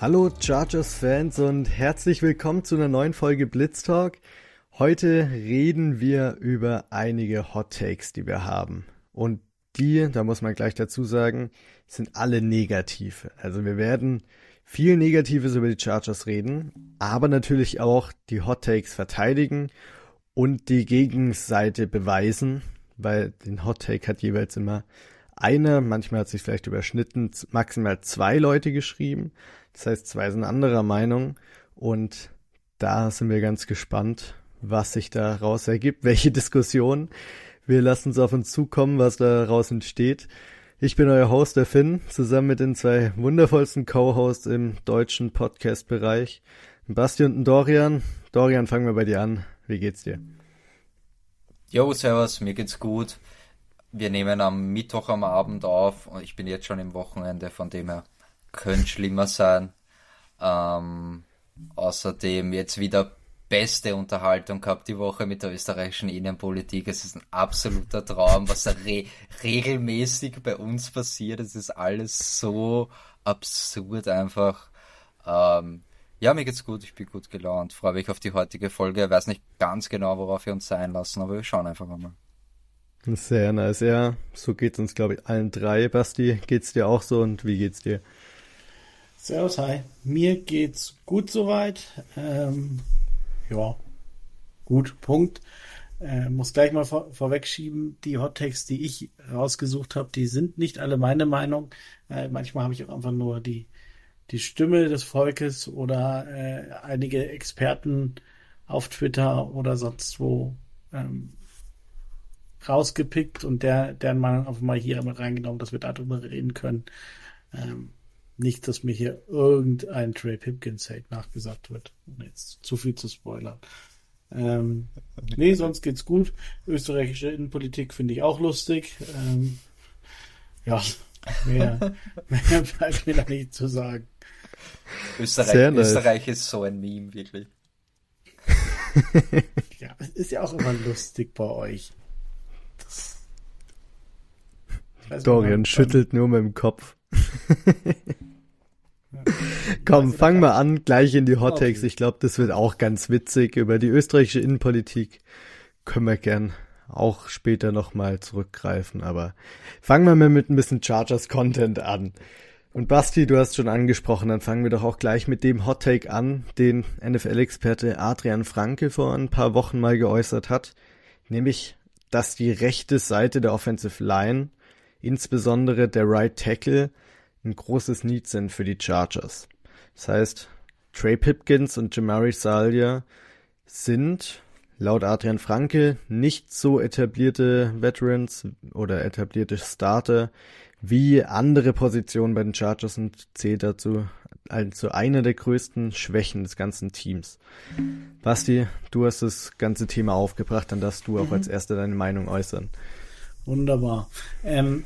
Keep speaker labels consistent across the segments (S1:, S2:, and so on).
S1: Hallo Chargers-Fans und herzlich willkommen zu einer neuen Folge Blitz Talk. Heute reden wir über einige Hot Takes, die wir haben. Und die, da muss man gleich dazu sagen, sind alle negativ. Also wir werden viel Negatives über die Chargers reden, aber natürlich auch die Hot Takes verteidigen und die Gegenseite beweisen, weil den Hot Take hat jeweils immer einer, manchmal hat sich vielleicht überschnitten, maximal zwei Leute geschrieben. Das heißt, zwei sind anderer Meinung und da sind wir ganz gespannt, was sich daraus ergibt, welche Diskussion. Wir lassen es auf uns zukommen, was daraus entsteht. Ich bin euer Host, der Finn, zusammen mit den zwei wundervollsten Co-Hosts im deutschen Podcast-Bereich, Basti und Dorian. Dorian, fangen wir bei dir an. Wie geht's dir?
S2: Jo, servus, mir geht's gut. Wir nehmen am Mittwoch am Abend auf und ich bin jetzt schon im Wochenende, von dem her könnte schlimmer sein. Ähm, außerdem jetzt wieder beste Unterhaltung gehabt die Woche mit der österreichischen Innenpolitik. Es ist ein absoluter Traum, was da re regelmäßig bei uns passiert. Es ist alles so absurd einfach. Ähm, ja, mir geht's gut, ich bin gut gelaunt, freue mich auf die heutige Folge. Ich weiß nicht ganz genau, worauf wir uns sein lassen, aber wir schauen einfach mal.
S1: Sehr nice, ja. So geht's uns, glaube ich, allen drei. Basti, geht's dir auch so und wie geht's dir?
S3: Servus, hi. Mir geht's gut soweit. Ähm, ja, gut, Punkt. Äh, muss gleich mal vor, vorwegschieben, die Hottakes, die ich rausgesucht habe, die sind nicht alle meine Meinung. Äh, manchmal habe ich auch einfach nur die, die Stimme des Volkes oder äh, einige Experten auf Twitter oder sonst wo ähm, rausgepickt und der, deren Meinung einfach mal hier mit reingenommen, dass wir darüber reden können. Ähm, nicht, dass mir hier irgendein Trey Pipkins Hate nachgesagt wird. Jetzt zu viel zu spoilern. Ähm, nee, sonst geht's gut. Österreichische Innenpolitik finde ich auch lustig. Ähm, ja, mehr, mehr bleibt mir da nicht zu sagen.
S2: Österreich, Österreich ist so ein Meme, wirklich.
S3: ja, ist ja auch immer lustig bei euch.
S1: Dorian schüttelt nur mit dem Kopf. Komm, fang mal an, gleich in die Hot Takes. Ich glaube, das wird auch ganz witzig. Über die österreichische Innenpolitik können wir gern auch später nochmal zurückgreifen. Aber fangen wir mal mit ein bisschen Chargers Content an. Und Basti, du hast schon angesprochen, dann fangen wir doch auch gleich mit dem Hot Take an, den NFL-Experte Adrian Franke vor ein paar Wochen mal geäußert hat. Nämlich, dass die rechte Seite der Offensive Line, insbesondere der Right Tackle, ein großes Need sind für die Chargers. Das heißt, Trey Pipkins und Jamari Salia sind laut Adrian Franke nicht so etablierte Veterans oder etablierte Starter wie andere Positionen bei den Chargers und zählt dazu also einer der größten Schwächen des ganzen Teams. Basti, du hast das ganze Thema aufgebracht, dann darfst du auch mhm. als erster deine Meinung äußern.
S3: Wunderbar. Ähm,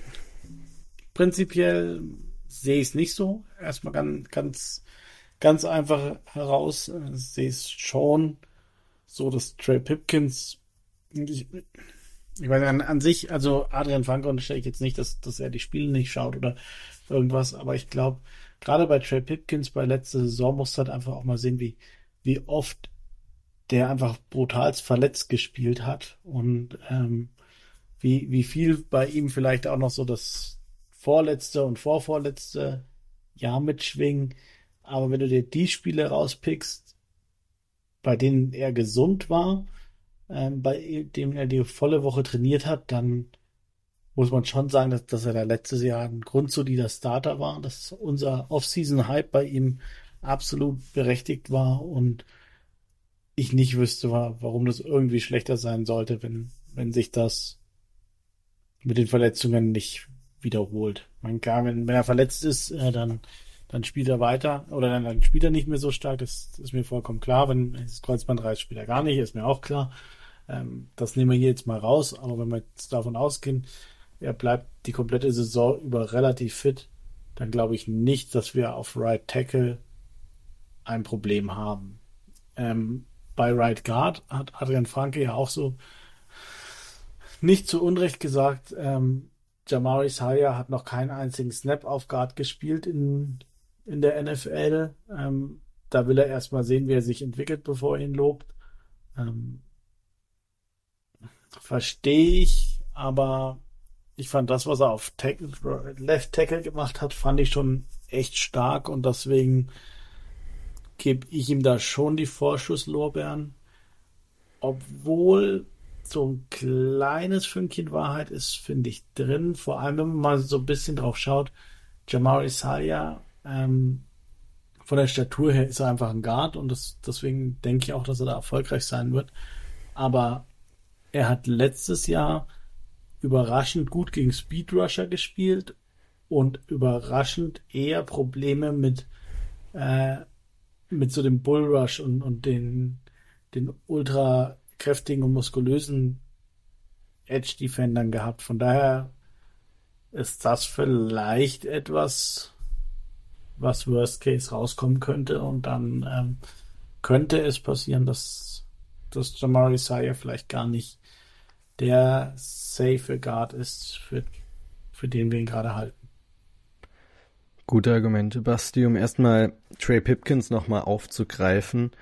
S3: prinzipiell sehe ich es nicht so. Erstmal ganz, ganz, ganz einfach heraus. Äh, es schon so, dass Trey Pipkins, ich, ich meine, an, an sich, also Adrian Franke unterstelle ich jetzt nicht, dass, dass er die Spiele nicht schaut oder irgendwas, aber ich glaube, gerade bei Trey Pipkins bei letzter Saison muss halt einfach auch mal sehen, wie, wie oft der einfach brutal verletzt gespielt hat und ähm, wie, wie viel bei ihm vielleicht auch noch so das, vorletzte und vorvorletzte Jahr mitschwingen. Aber wenn du dir die Spiele rauspickst, bei denen er gesund war, ähm, bei dem er die volle Woche trainiert hat, dann muss man schon sagen, dass, dass er da letztes Jahr ein grundsolider Starter war, dass unser Off-Season-Hype bei ihm absolut berechtigt war und ich nicht wüsste, warum das irgendwie schlechter sein sollte, wenn, wenn sich das mit den Verletzungen nicht wiederholt. Man kann, wenn, wenn er verletzt ist, äh, dann, dann spielt er weiter oder dann, dann spielt er nicht mehr so stark. Das, das ist mir vollkommen klar. Wenn das Kreuzband reißt, spielt er gar nicht, ist mir auch klar. Ähm, das nehmen wir hier jetzt mal raus. Aber wenn wir jetzt davon ausgehen, er bleibt die komplette Saison über relativ fit, dann glaube ich nicht, dass wir auf Right Tackle ein Problem haben. Ähm, bei Right Guard hat Adrian Franke ja auch so nicht zu Unrecht gesagt, ähm, Jamari Salia hat noch keinen einzigen Snap auf Guard gespielt in, in der NFL. Ähm, da will er erstmal sehen, wie er sich entwickelt, bevor er ihn lobt. Ähm, Verstehe ich, aber ich fand das, was er auf Tackle, Left Tackle gemacht hat, fand ich schon echt stark und deswegen gebe ich ihm da schon die Vorschusslorbeeren. Obwohl so ein kleines Fünkchen Wahrheit ist, finde ich drin. Vor allem, wenn man mal so ein bisschen drauf schaut. Jamari Salia, ähm, von der Statur her ist er einfach ein Guard und das, deswegen denke ich auch, dass er da erfolgreich sein wird. Aber er hat letztes Jahr überraschend gut gegen Speedrusher gespielt und überraschend eher Probleme mit, äh, mit so dem Bullrush und, und den, den ultra kräftigen und muskulösen Edge-Defendern gehabt. Von daher ist das vielleicht etwas, was Worst Case rauskommen könnte und dann ähm, könnte es passieren, dass, dass Jamari Sayer vielleicht gar nicht der safe Guard ist, für, für den wir ihn gerade halten.
S1: Gute Argumente, Basti, um erstmal Trey Pipkins nochmal aufzugreifen.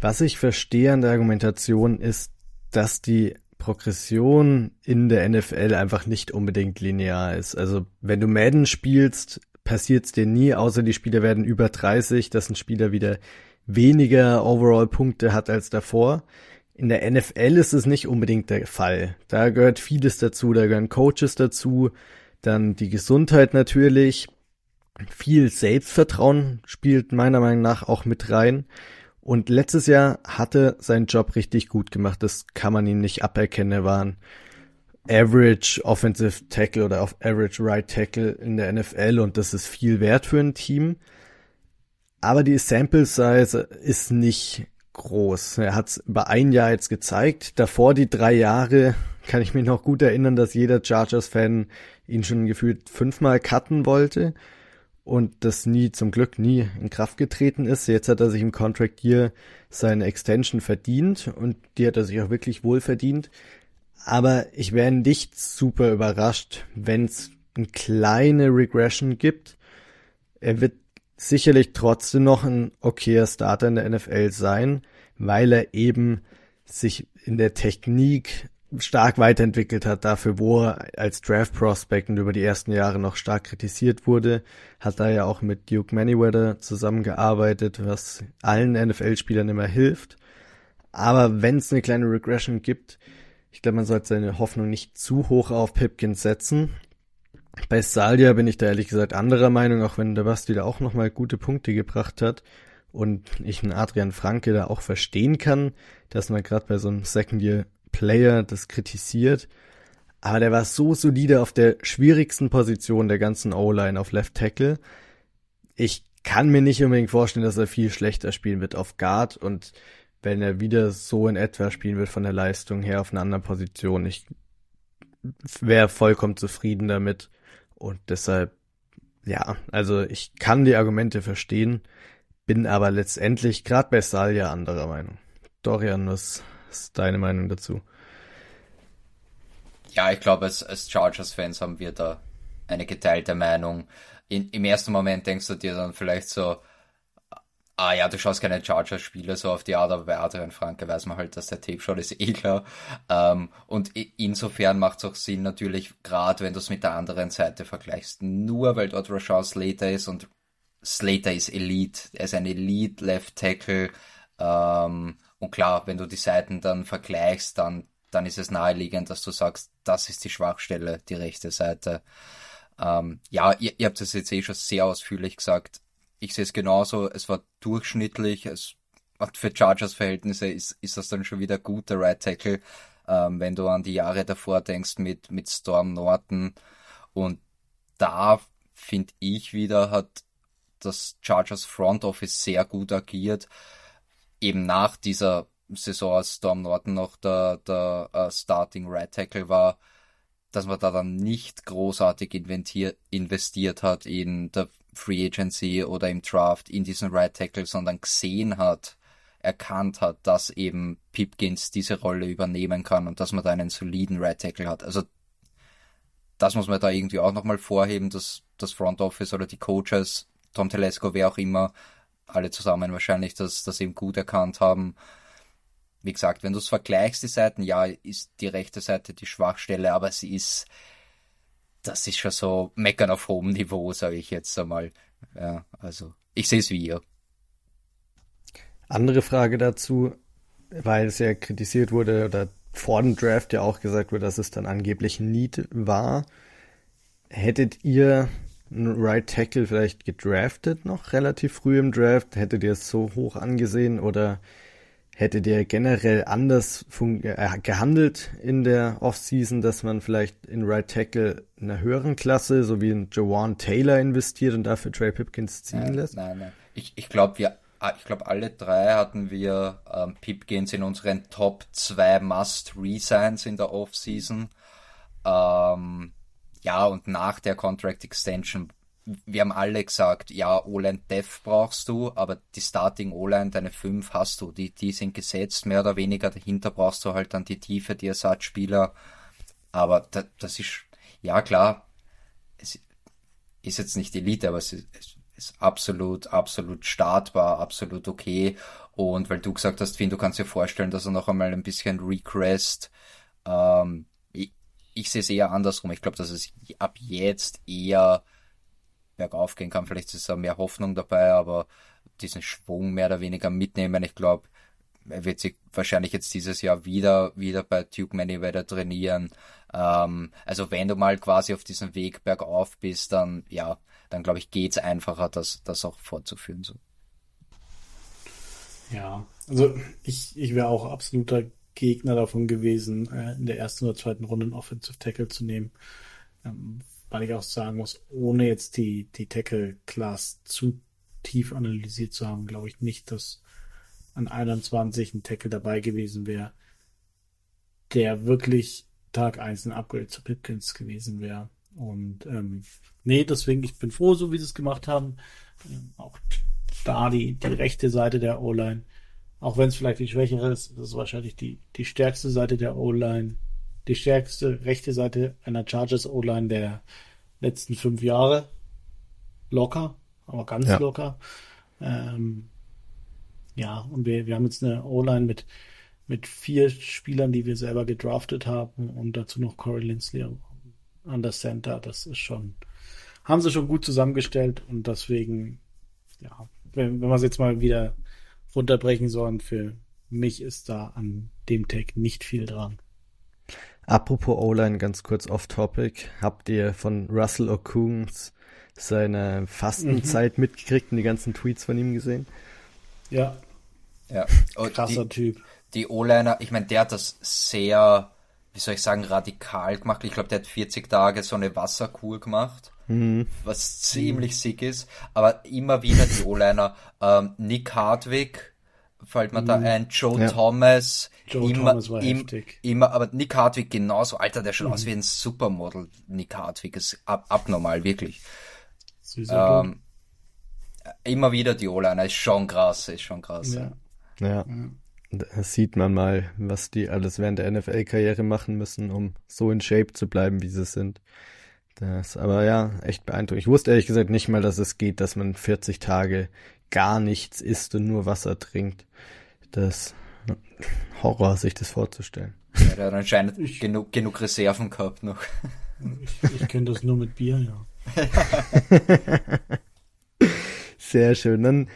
S1: Was ich verstehe an der Argumentation ist, dass die Progression in der NFL einfach nicht unbedingt linear ist. Also wenn du Madden spielst, passiert es dir nie, außer die Spieler werden über 30, dass ein Spieler wieder weniger Overall-Punkte hat als davor. In der NFL ist es nicht unbedingt der Fall. Da gehört vieles dazu, da gehören Coaches dazu, dann die Gesundheit natürlich, viel Selbstvertrauen spielt meiner Meinung nach auch mit rein. Und letztes Jahr hatte seinen Job richtig gut gemacht. Das kann man ihm nicht aberkennen. Er war ein Average Offensive Tackle oder Average Right Tackle in der NFL und das ist viel wert für ein Team. Aber die Sample Size ist nicht groß. Er hat es über ein Jahr jetzt gezeigt. Davor die drei Jahre kann ich mich noch gut erinnern, dass jeder Chargers-Fan ihn schon gefühlt fünfmal cutten wollte und das nie, zum Glück nie in Kraft getreten ist. Jetzt hat er sich im Contract Year seine Extension verdient und die hat er sich auch wirklich wohl verdient. Aber ich wäre nicht super überrascht, wenn es eine kleine Regression gibt. Er wird sicherlich trotzdem noch ein okayer Starter in der NFL sein, weil er eben sich in der Technik stark weiterentwickelt hat dafür, wo er als Draft Prospect und über die ersten Jahre noch stark kritisiert wurde, hat er ja auch mit Duke Manyweather zusammengearbeitet, was allen NFL-Spielern immer hilft. Aber wenn es eine kleine Regression gibt, ich glaube, man sollte seine Hoffnung nicht zu hoch auf Pipkins setzen. Bei Salia bin ich da ehrlich gesagt anderer Meinung, auch wenn der Basti da auch nochmal gute Punkte gebracht hat und ich einen Adrian Franke da auch verstehen kann, dass man gerade bei so einem Second-Year-Player das kritisiert. Aber der war so solide auf der schwierigsten Position der ganzen O-Line auf Left Tackle. Ich kann mir nicht unbedingt vorstellen, dass er viel schlechter spielen wird auf Guard und wenn er wieder so in etwa spielen wird von der Leistung her auf einer anderen Position. Ich wäre vollkommen zufrieden damit. Und deshalb, ja, also ich kann die Argumente verstehen, bin aber letztendlich gerade bei Salja anderer Meinung. Dorian, was ist deine Meinung dazu?
S2: Ja, ich glaube, als, als Chargers-Fans haben wir da eine geteilte Meinung. In, Im ersten Moment denkst du dir dann vielleicht so, Ah ja, du schaust keine Chargers-Spiele so auf die Art, aber bei Adrian Franke weiß man halt, dass der Tape schaut, ist eh klar. Ähm, und insofern macht es auch Sinn natürlich, gerade wenn du es mit der anderen Seite vergleichst. Nur weil dort Rashawn Slater ist und Slater ist Elite. Er ist ein Elite Left Tackle. Ähm, und klar, wenn du die Seiten dann vergleichst, dann, dann ist es naheliegend, dass du sagst, das ist die Schwachstelle, die rechte Seite. Ähm, ja, ihr, ihr habt es jetzt eh schon sehr ausführlich gesagt ich sehe es genauso, es war durchschnittlich, es für Chargers Verhältnisse ist, ist das dann schon wieder gut, der Right Tackle, ähm, wenn du an die Jahre davor denkst mit, mit Storm Norton. Und da finde ich wieder hat das Chargers Front Office sehr gut agiert, eben nach dieser Saison, als Storm Norton noch der, der uh, Starting Right Tackle war, dass man da dann nicht großartig investiert hat in der Free Agency oder im Draft in diesen Right Tackle, sondern gesehen hat, erkannt hat, dass eben Pipkins diese Rolle übernehmen kann und dass man da einen soliden Right Tackle hat. Also das muss man da irgendwie auch nochmal vorheben, dass das Front Office oder die Coaches Tom Telesco, wer auch immer, alle zusammen wahrscheinlich das, das eben gut erkannt haben. Wie gesagt, wenn du es vergleichst, die Seiten, ja, ist die rechte Seite die Schwachstelle, aber sie ist, das ist schon so meckern auf hohem Niveau, sage ich jetzt einmal. Ja, also ich sehe es wie ihr.
S1: Andere Frage dazu, weil es ja kritisiert wurde oder vor dem Draft ja auch gesagt wurde, dass es dann angeblich Need war. Hättet ihr einen Right Tackle vielleicht gedraftet noch relativ früh im Draft? Hättet ihr es so hoch angesehen oder hättet ihr generell anders äh, gehandelt in der Offseason, dass man vielleicht in Right Tackle einer höheren Klasse, so wie in Jawan Taylor investiert und dafür Trey Pipkins ziehen
S2: nein,
S1: lässt?
S2: Nein, nein. Ich, ich glaube, wir Ah, ich glaube, alle drei hatten wir ähm, Pipkins in unseren Top 2 Must-Resigns in der Offseason. Ähm, ja, und nach der Contract Extension, wir haben alle gesagt, ja, O-Line Def brauchst du, aber die Starting O-Line, deine 5 hast du, die, die sind gesetzt, mehr oder weniger. Dahinter brauchst du halt dann die Tiefe, die Ersatzspieler. Aber da, das ist, ja klar, es ist jetzt nicht Elite, aber es ist, ist absolut, absolut startbar, absolut okay. Und weil du gesagt hast, Finn, du kannst dir vorstellen, dass er noch einmal ein bisschen regressed. Ähm, ich, ich sehe es eher andersrum. Ich glaube, dass es ab jetzt eher bergauf gehen kann. Vielleicht ist da mehr Hoffnung dabei, aber diesen Schwung mehr oder weniger mitnehmen. Ich glaube, er wird sich wahrscheinlich jetzt dieses Jahr wieder, wieder bei Duke Manyweather trainieren. Ähm, also wenn du mal quasi auf diesem Weg bergauf bist, dann ja, dann glaube ich, geht es einfacher, das, das auch fortzuführen. So.
S3: Ja, also ich, ich wäre auch absoluter Gegner davon gewesen, äh, in der ersten oder zweiten Runde einen Offensive Tackle zu nehmen. Weil ich auch sagen muss, ohne jetzt die, die Tackle-Class zu tief analysiert zu haben, glaube ich nicht, dass an 21 ein Tackle dabei gewesen wäre, der wirklich Tag 1 ein Upgrade zu Pipkins gewesen wäre. Und ähm, nee, deswegen, ich bin froh, so wie sie es gemacht haben. Ähm, auch da die, die rechte Seite der O-Line. Auch wenn es vielleicht die schwächere ist, ist wahrscheinlich die, die stärkste Seite der O-Line. Die stärkste rechte Seite einer Chargers O-Line der letzten fünf Jahre. Locker, aber ganz ja. locker. Ähm, ja, und wir, wir haben jetzt eine O-Line mit, mit vier Spielern, die wir selber gedraftet haben und dazu noch Corey Lindsley an der Center. Das ist schon, haben sie schon gut zusammengestellt und deswegen, ja, wenn, wenn wir es jetzt mal wieder runterbrechen sollen, für mich ist da an dem Tag nicht viel dran.
S1: Apropos O-Line, ganz kurz off-topic. Habt ihr von Russell Okuns seine Fastenzeit mhm. mitgekriegt und die ganzen Tweets von ihm gesehen?
S3: Ja.
S2: Ja.
S3: Und Krasser
S2: die,
S3: Typ.
S2: Die O-Liner, ich meine, der hat das sehr wie soll ich sagen, radikal gemacht. Ich glaube, der hat 40 Tage so eine Wasserkur gemacht, mhm. was ziemlich sick ist. Aber immer wieder die O-Liner, ähm, Nick Hardwick, fällt mir mhm. da ein, Joe ja. Thomas,
S3: Joe immer, Thomas war im, heftig.
S2: immer, aber Nick Hardwick genauso, Alter, der schaut mhm. aus wie ein Supermodel. Nick Hardwick ist ab, abnormal, wirklich. Ähm, immer wieder die O-Liner, ist schon krass, ist schon krass.
S1: Ja. ja. ja. Da sieht man mal, was die alles während der NFL-Karriere machen müssen, um so in Shape zu bleiben, wie sie sind. Das aber ja, echt beeindruckend. Ich wusste ehrlich gesagt nicht mal, dass es geht, dass man 40 Tage gar nichts isst und nur Wasser trinkt. Das Horror, sich das vorzustellen.
S2: Ja, der hat anscheinend ich, genug, genug Reserven gehabt noch.
S3: Ich, ich kenne das nur mit Bier, ja.
S1: Sehr schön. Dann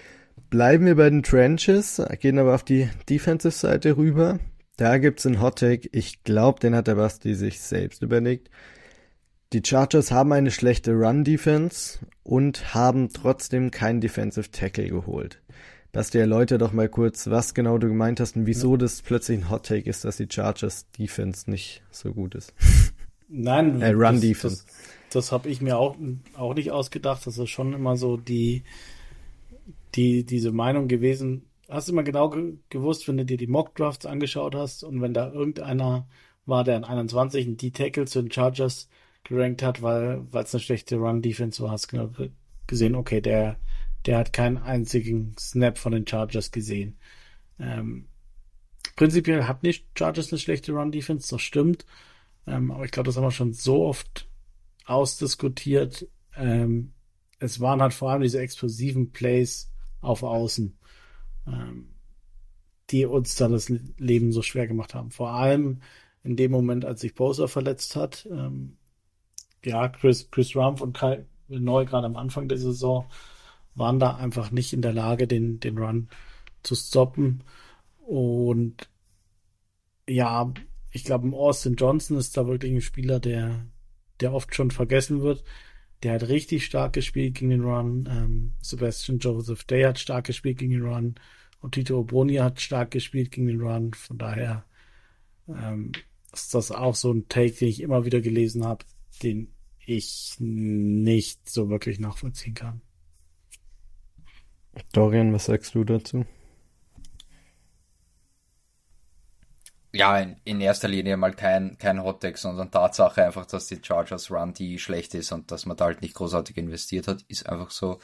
S1: Bleiben wir bei den Trenches, gehen aber auf die Defensive-Seite rüber. Da gibt's einen Hot Take. Ich glaube, den hat der Basti sich selbst überlegt. Die Chargers haben eine schlechte Run-Defense und haben trotzdem keinen Defensive Tackle geholt. Basti, erläuter doch mal kurz, was genau du gemeint hast und wieso das plötzlich ein Hot Take ist, dass die Chargers Defense nicht so gut ist.
S3: Nein,
S1: äh, Run Defense.
S3: Das, das, das habe ich mir auch, auch nicht ausgedacht. Das ist schon immer so die, die, diese Meinung gewesen, hast du immer genau ge gewusst, wenn du dir die Mock Drafts angeschaut hast und wenn da irgendeiner war, der in 21 einen D-Tackle zu den Chargers gerankt hat, weil es eine schlechte Run-Defense war, hast genau gesehen, okay, der, der hat keinen einzigen Snap von den Chargers gesehen. Ähm, prinzipiell hat nicht Chargers eine schlechte Run-Defense, das stimmt. Ähm, aber ich glaube, das haben wir schon so oft ausdiskutiert. Ähm, es waren halt vor allem diese explosiven Plays auf Außen, ähm, die uns dann das Leben so schwer gemacht haben. Vor allem in dem Moment, als sich Bowser verletzt hat. Ähm, ja, Chris, Chris Rumpf und Kai Neu gerade am Anfang der Saison waren da einfach nicht in der Lage, den, den Run zu stoppen. Und ja, ich glaube, Austin Johnson ist da wirklich ein Spieler, der, der oft schon vergessen wird. Der hat richtig stark gespielt gegen den Run. Ähm, Sebastian Joseph Day hat stark gespielt gegen den Run. Und Tito Oboni hat stark gespielt gegen den Run. Von daher ähm, ist das auch so ein Take, den ich immer wieder gelesen habe, den ich nicht so wirklich nachvollziehen kann.
S1: Dorian, was sagst du dazu?
S2: Ja, in, in erster Linie mal kein, kein Hotdeck, sondern Tatsache einfach, dass die Chargers Run die schlecht ist und dass man da halt nicht großartig investiert hat, ist einfach so.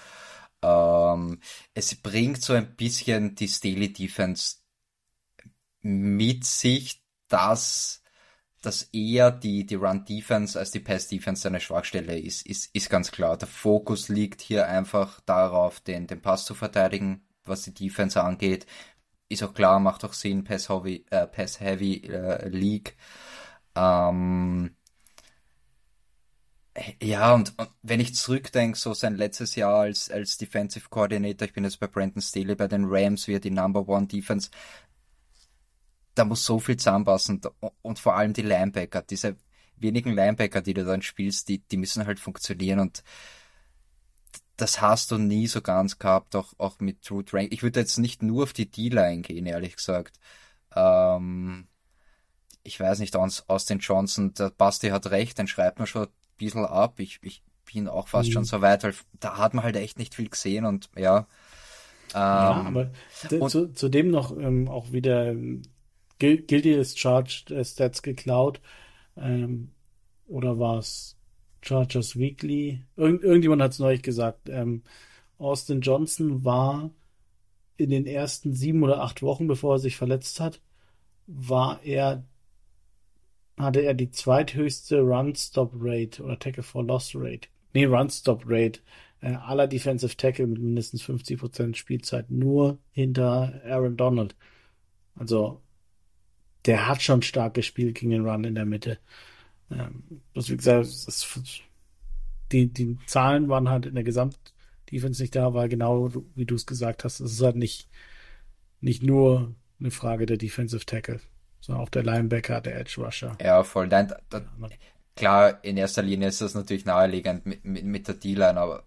S2: Ähm, es bringt so ein bisschen die Steely Defense mit sich, dass dass eher die, die Run-Defense als die Pass-Defense eine Schwachstelle ist, ist, ist ganz klar. Der Fokus liegt hier einfach darauf, den, den Pass zu verteidigen, was die Defense angeht. Ist auch klar, macht auch Sinn, Pass-Heavy äh, Pass -heavy, äh, League. Ähm, ja, und, und, wenn ich zurückdenke, so sein letztes Jahr als, als Defensive Coordinator, ich bin jetzt bei Brandon Staley bei den Rams, wie er die Number One Defense, da muss so viel zusammenpassen und vor allem die Linebacker, diese wenigen Linebacker, die du dann spielst, die, die müssen halt funktionieren und das hast du nie so ganz gehabt, auch, auch mit True Rank. Ich würde jetzt nicht nur auf die D-Line gehen, ehrlich gesagt. Ähm, ich weiß nicht, Austin Johnson, der Basti hat recht, den schreibt man schon ein bisschen ab. Ich, ich bin auch fast mhm. schon so weit, weil da hat man halt echt nicht viel gesehen und ja.
S3: Ähm, ja, aber und, zu, zudem noch ähm, auch wieder Guilty ist Charged Stats geklaut. Ähm, oder war es Chargers Weekly? Irgend, irgendjemand hat es neulich gesagt. Ähm, Austin Johnson war in den ersten sieben oder acht Wochen, bevor er sich verletzt hat, war er, hatte er die zweithöchste Run-Stop-Rate oder Tackle-for-Loss-Rate. Nee, Run-Stop-Rate äh, aller Defensive Tackle mit mindestens 50% Spielzeit, nur hinter Aaron Donald. Also der hat schon stark gespielt gegen den Run in der Mitte. Ähm, das, wie gesagt, das, die, die Zahlen waren halt in der Gesamtdefense nicht da, weil genau wie du es gesagt hast, es ist halt nicht, nicht nur eine Frage der Defensive Tackle, sondern auch der Linebacker, der Edge Rusher.
S2: Ja, voll. Nein, da, da, klar, in erster Linie ist das natürlich naheliegend mit, mit, mit der D-Line, aber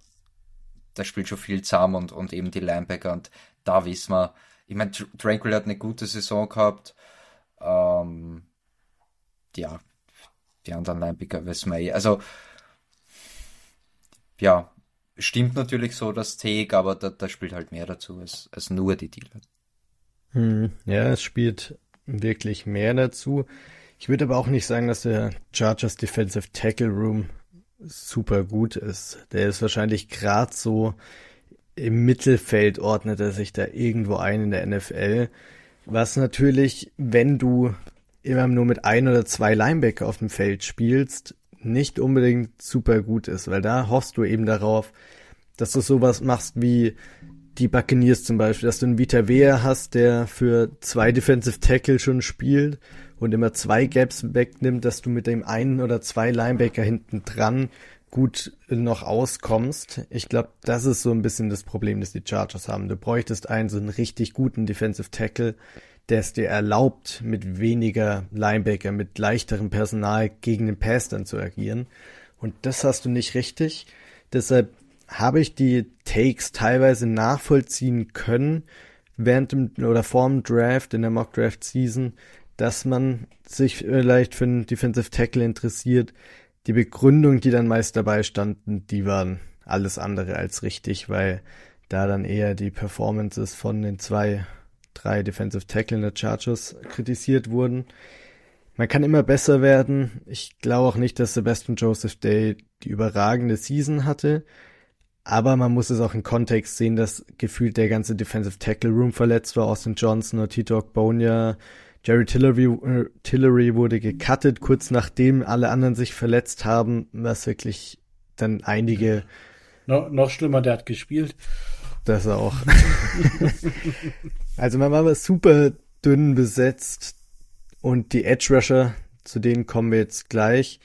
S2: da spielt schon viel zusammen und, und eben die Linebacker und da wissen wir, ich meine, Tranquil hat eine gute Saison gehabt, ähm, ja, die anderen Linebacker wissen wir eh. Also, ja, stimmt natürlich so das Take, aber da, da spielt halt mehr dazu als, als nur die Dealer.
S1: Hm, ja, es spielt wirklich mehr dazu. Ich würde aber auch nicht sagen, dass der Chargers Defensive Tackle Room super gut ist. Der ist wahrscheinlich gerade so im Mittelfeld ordnet er sich da irgendwo ein in der NFL. Was natürlich, wenn du immer nur mit ein oder zwei Linebacker auf dem Feld spielst, nicht unbedingt super gut ist, weil da hoffst du eben darauf, dass du sowas machst wie die Buccaneers zum Beispiel, dass du einen Vita Vea hast, der für zwei Defensive Tackle schon spielt und immer zwei Gaps wegnimmt, dass du mit dem einen oder zwei Linebacker hinten dran gut noch auskommst. Ich glaube, das ist so ein bisschen das Problem, das die Chargers haben. Du bräuchtest einen so einen richtig guten Defensive Tackle, der es dir erlaubt, mit weniger Linebacker, mit leichterem Personal gegen den Pass dann zu agieren. Und das hast du nicht richtig. Deshalb habe ich die Takes teilweise nachvollziehen können während dem oder vor dem Draft in der Mock Draft Season, dass man sich vielleicht für einen Defensive Tackle interessiert. Die Begründung, die dann meist dabei standen, die waren alles andere als richtig, weil da dann eher die Performances von den zwei drei Defensive Tackle in der Chargers kritisiert wurden. Man kann immer besser werden. Ich glaube auch nicht, dass Sebastian Joseph Day die überragende Season hatte. Aber man muss es auch in Kontext sehen, dass gefühlt der ganze Defensive Tackle Room verletzt war. Austin Johnson Tito Bonia. Jerry Tillery, äh, Tillery wurde gecuttet, kurz nachdem alle anderen sich verletzt haben, was wirklich dann einige
S3: No, noch schlimmer, der hat gespielt.
S1: Das auch. also man war super dünn besetzt und die Edge Rusher, zu denen kommen wir jetzt gleich.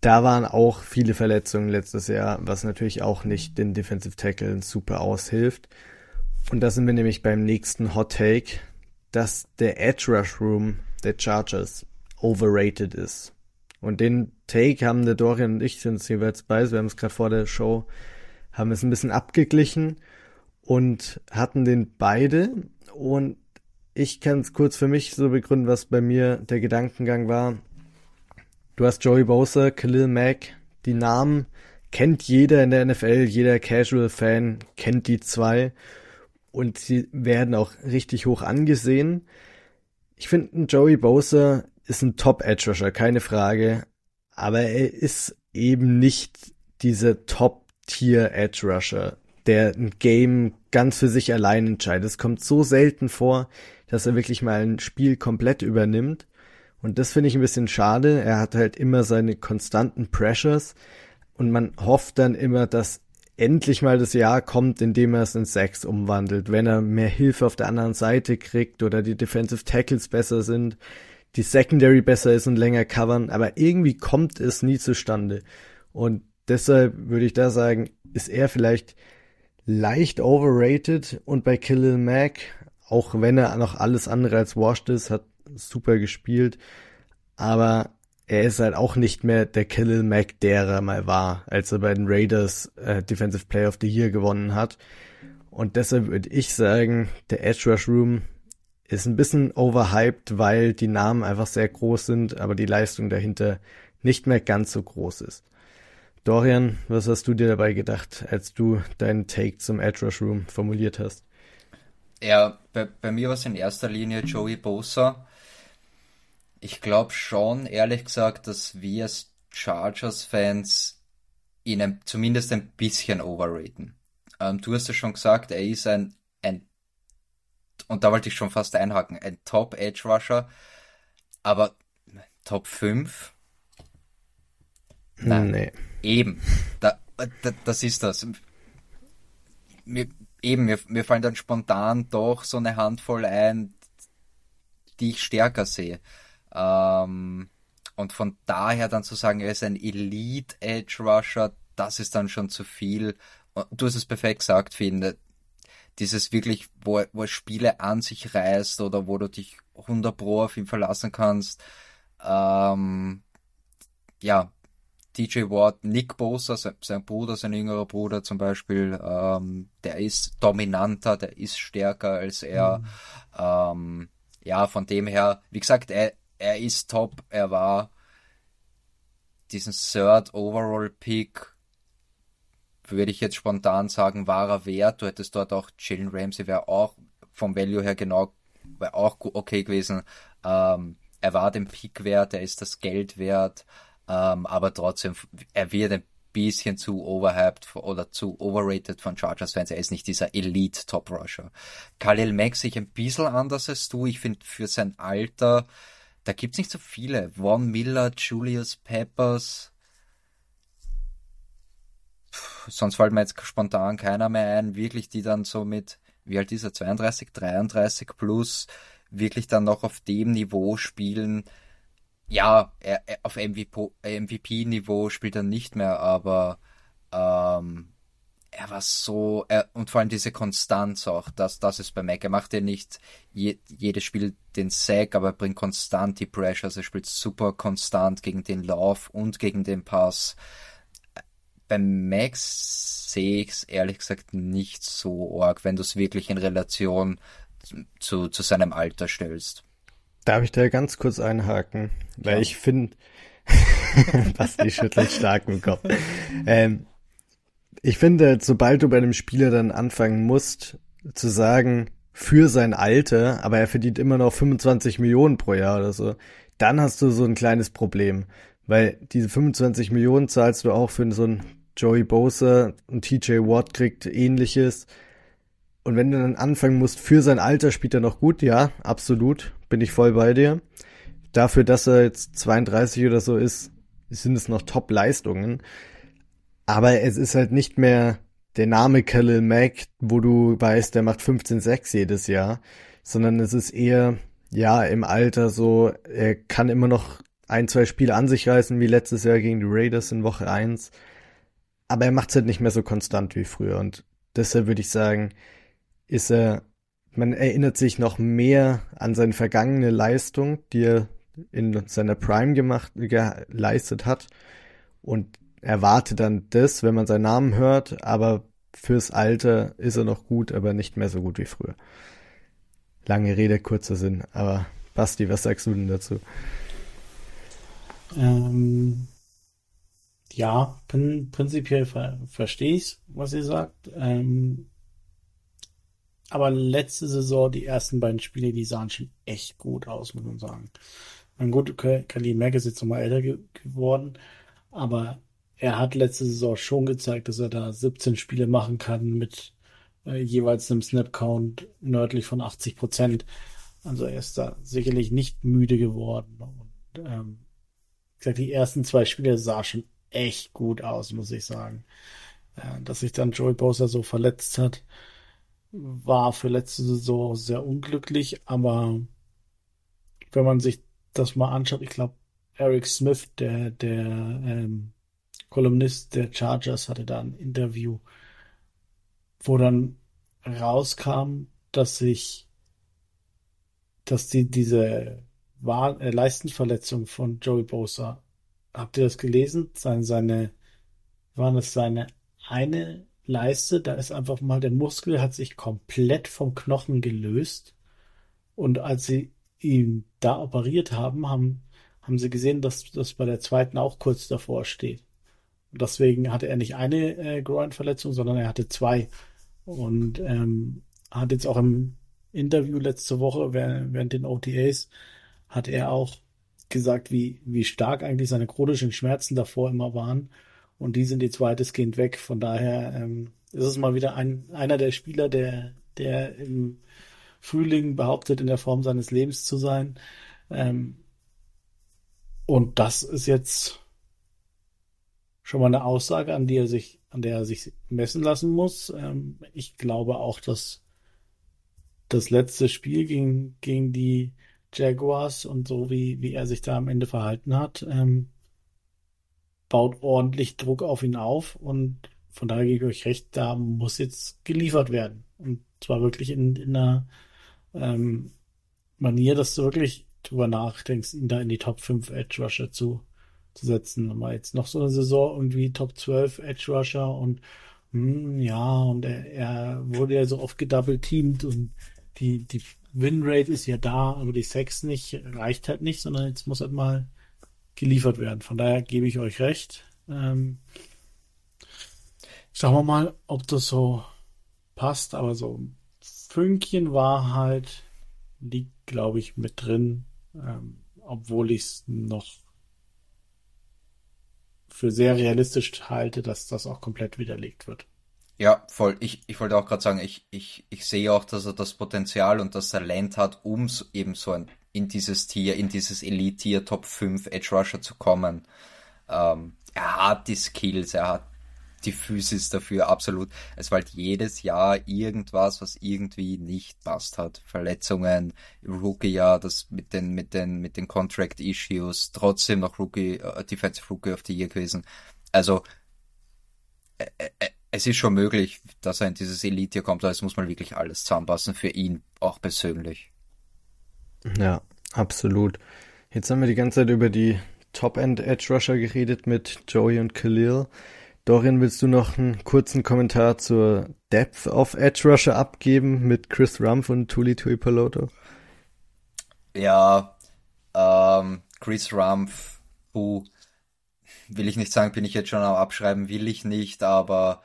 S1: Da waren auch viele Verletzungen letztes Jahr, was natürlich auch nicht den Defensive Tackle super aushilft. Und da sind wir nämlich beim nächsten Hot Take, dass der Edge Rush Room der Chargers overrated ist. Und den Take haben der Dorian und ich sind jeweils bei, wir haben es gerade vor der Show, haben es ein bisschen abgeglichen und hatten den beide. Und ich kann es kurz für mich so begründen, was bei mir der Gedankengang war. Du hast Joey Bosa, Khalil Mack, die Namen kennt jeder in der NFL, jeder Casual-Fan kennt die zwei und sie werden auch richtig hoch angesehen. Ich finde, Joey Bosa ist ein Top-Edge-Rusher, keine Frage, aber er ist eben nicht dieser Top-Tier-Edge-Rusher, der ein Game ganz für sich allein entscheidet. Es kommt so selten vor, dass er wirklich mal ein Spiel komplett übernimmt. Und das finde ich ein bisschen schade. Er hat halt immer seine konstanten Pressures und man hofft dann immer, dass endlich mal das Jahr kommt, in dem er es in Sex umwandelt, wenn er mehr Hilfe auf der anderen Seite kriegt oder die Defensive Tackles besser sind, die Secondary besser ist und länger covern, aber irgendwie kommt es nie zustande. Und deshalb würde ich da sagen, ist er vielleicht leicht overrated und bei Khalil Mack, auch wenn er noch alles andere als washed ist, hat super gespielt, aber er ist halt auch nicht mehr der Khalil Mack, der er mal war, als er bei den Raiders äh, Defensive Player of the Year gewonnen hat. Und deshalb würde ich sagen, der Edge Rush Room ist ein bisschen overhyped, weil die Namen einfach sehr groß sind, aber die Leistung dahinter nicht mehr ganz so groß ist. Dorian, was hast du dir dabei gedacht, als du deinen Take zum Edge Rush Room formuliert hast?
S2: Ja, bei, bei mir war es in erster Linie Joey Bosa. Ich glaube schon, ehrlich gesagt, dass wir als Chargers-Fans ihn ein, zumindest ein bisschen overraten. Ähm, du hast ja schon gesagt, er ist ein, ein, und da wollte ich schon fast einhaken, ein Top-Edge-Rusher, aber Top 5? Nein. Nee. Eben. Da, da, das ist das. Mir, eben, mir, mir fallen dann spontan doch so eine Handvoll ein, die ich stärker sehe. Ähm, und von daher dann zu sagen, er ist ein Elite Edge Rusher, das ist dann schon zu viel. Du hast es perfekt gesagt, finde. Dieses wirklich, wo, wo Spiele an sich reißt oder wo du dich 100 Pro auf ihn verlassen kannst. Ähm, ja, DJ Ward, Nick Bosa, sein Bruder, sein jüngerer Bruder zum Beispiel, ähm, der ist dominanter, der ist stärker als er. Mhm. Ähm, ja, von dem her, wie gesagt, er, er ist top. Er war diesen Third Overall Pick, würde ich jetzt spontan sagen, war er wert. Du hättest dort auch Jalen Ramsey wäre auch vom Value her genau, wäre auch okay gewesen. Ähm, er war den Pick wert, er ist das Geld wert, ähm, aber trotzdem, er wird ein bisschen zu overhyped oder zu overrated von Chargers Fans. Er ist nicht dieser Elite Top Rusher. Khalil Mack sich ein bisschen anders als du. Ich finde für sein Alter da gibt's nicht so viele. Von Miller, Julius Peppers. Puh, sonst fällt mir jetzt spontan keiner mehr ein, wirklich, die dann so mit, wie alt ist er, 32, 33 plus, wirklich dann noch auf dem Niveau spielen. Ja, er, er, auf MVP-Niveau spielt er nicht mehr, aber ähm, er war so, er, und vor allem diese Konstanz auch, das, das ist bei Mac. Er macht ja nicht je, jedes Spiel den Sack, aber er bringt konstant die Pressure. Also er spielt super konstant gegen den Lauf und gegen den Pass. Bei Max sehe ich es ehrlich gesagt nicht so arg, wenn du es wirklich in Relation zu, zu seinem Alter stellst.
S1: Darf ich da ganz kurz einhaken? Weil ja. ich finde, Basti schüttelt stark im Kopf. Ähm, ich finde, sobald du bei einem Spieler dann anfangen musst, zu sagen, für sein Alter, aber er verdient immer noch 25 Millionen pro Jahr oder so, dann hast du so ein kleines Problem. Weil diese 25 Millionen zahlst du auch für so einen Joey Bosa und TJ Watt kriegt ähnliches. Und wenn du dann anfangen musst, für sein Alter spielt er noch gut, ja, absolut, bin ich voll bei dir. Dafür, dass er jetzt 32 oder so ist, sind es noch Top-Leistungen. Aber es ist halt nicht mehr der Name Khalil Mack, wo du weißt, der macht 15-6 jedes Jahr, sondern es ist eher, ja, im Alter so, er kann immer noch ein, zwei Spiele an sich reißen, wie letztes Jahr gegen die Raiders in Woche 1. Aber er macht es halt nicht mehr so konstant wie früher. Und deshalb würde ich sagen, ist er, man erinnert sich noch mehr an seine vergangene Leistung, die er in seiner Prime gemacht, geleistet hat. Und erwartet dann das, wenn man seinen Namen hört, aber fürs Alter ist er noch gut, aber nicht mehr so gut wie früher. Lange Rede, kurzer Sinn. Aber Basti, was sagst du denn dazu?
S3: Ähm, ja, prin prinzipiell ver verstehe ich, was ihr sagt. Ähm, aber letzte Saison, die ersten beiden Spiele, die sahen schon echt gut aus, muss man sagen. Mein gut, Kali Mack ist jetzt nochmal älter ge geworden, aber er hat letzte Saison schon gezeigt, dass er da 17 Spiele machen kann mit äh, jeweils einem Snap-Count nördlich von 80 Prozent. Also er ist da sicherlich nicht müde geworden. Und ähm, gesagt, die ersten zwei Spiele sah schon echt gut aus, muss ich sagen. Äh, dass sich dann Joey Bosa so verletzt hat, war für letzte Saison sehr unglücklich, aber wenn man sich das mal anschaut, ich glaube, Eric Smith, der, der ähm, Kolumnist der Chargers, hatte da ein Interview, wo dann rauskam, dass sich, dass die, diese war, äh, Leistenverletzung von Joey Bosa. Habt ihr das gelesen? Seine, seine, waren es seine eine Leiste, da ist einfach mal der Muskel hat sich komplett vom Knochen gelöst. Und als sie ihn da operiert haben, haben, haben sie gesehen, dass das bei der zweiten auch kurz davor steht. Deswegen hatte er nicht eine äh, Groin-Verletzung, sondern er hatte zwei. Und ähm, hat jetzt auch im Interview letzte Woche während, während den OTAs hat er auch gesagt, wie, wie stark eigentlich seine chronischen Schmerzen davor immer waren. Und die sind jetzt weitestgehend weg. Von daher ähm, ist es mal wieder ein, einer der Spieler, der, der im Frühling behauptet, in der Form seines Lebens zu sein. Ähm, und das ist jetzt schon mal eine Aussage, an die er sich, an der er sich messen lassen muss. Ähm, ich glaube auch, dass das letzte Spiel gegen, gegen die Jaguars und so wie, wie er sich da am Ende verhalten hat, ähm, baut ordentlich Druck auf ihn auf und von daher gebe ich euch recht, da muss jetzt geliefert werden. Und zwar wirklich in, in einer ähm, Manier, dass du wirklich drüber nachdenkst, ihn da in die Top 5 Edge Rusher zu, zu setzen. Aber jetzt noch so eine Saison irgendwie Top 12 Edge Rusher und hm, ja, und er, er wurde ja so oft gedouble teamed und die, die Winrate ist ja da, aber die Sex nicht, reicht halt nicht, sondern jetzt muss halt mal geliefert werden. Von daher gebe ich euch recht. Ähm, schauen wir mal, ob das so passt, aber so ein Fünkchen Wahrheit liegt, glaube ich, mit drin, ähm, obwohl ich es noch für sehr realistisch halte, dass das auch komplett widerlegt wird.
S2: Ja, voll. Ich, ich wollte auch gerade sagen, ich, ich, ich sehe auch, dass er das Potenzial und das Talent hat, um eben so ein, in dieses Tier, in dieses Elite-Tier Top 5 Edge Rusher zu kommen. Ähm, er hat die Skills, er hat die Physis dafür, absolut. Es war halt jedes Jahr irgendwas, was irgendwie nicht passt hat. Verletzungen, Rookie-Jahr, das mit den, mit den, mit den Contract-Issues, trotzdem noch Rookie, äh, Defensive Rookie of the Year gewesen. Also, äh, äh, es ist schon möglich, dass er in dieses Elite hier kommt, aber es muss mal wirklich alles zusammenpassen für ihn, auch persönlich.
S1: Ja, absolut. Jetzt haben wir die ganze Zeit über die Top-End Edge Rusher geredet mit Joey und Khalil. Dorian, willst du noch einen kurzen Kommentar zur Depth of Edge Rusher abgeben mit Chris Rumpf und Tuli Tuipoloto?
S2: Ja, ähm, Chris Rumpf, puh, will ich nicht sagen, bin ich jetzt schon am Abschreiben, will ich nicht, aber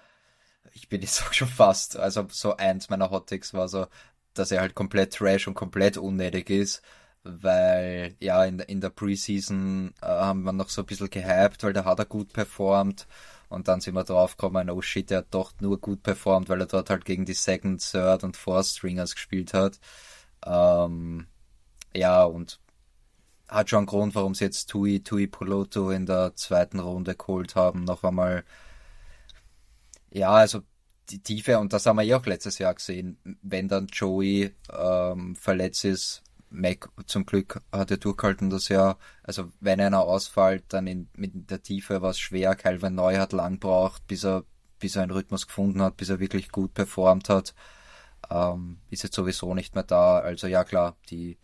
S2: ich bin jetzt auch schon fast, also so eins meiner Hottakes war so, dass er halt komplett trash und komplett unnötig ist, weil ja in, in der Preseason äh, haben wir noch so ein bisschen gehypt, weil da hat er gut performt und dann sind wir drauf gekommen, oh shit, er hat doch nur gut performt, weil er dort halt gegen die Second, Third und Fourth Stringers gespielt hat. Ähm, ja, und hat schon einen Grund, warum sie jetzt Tui, Tui Poloto in der zweiten Runde geholt haben, noch einmal Ja, also die Tiefe, und das haben wir ja auch letztes Jahr gesehen, wenn dann Joey ähm, verletzt ist, Mac zum Glück hat er durchgehalten das Jahr. Also wenn einer ausfällt, dann in, mit der Tiefe war es schwer. Calvin Neu hat lang braucht, bis er, bis er einen Rhythmus gefunden hat, bis er wirklich gut performt hat. Ähm, ist jetzt sowieso nicht mehr da. Also ja klar, die,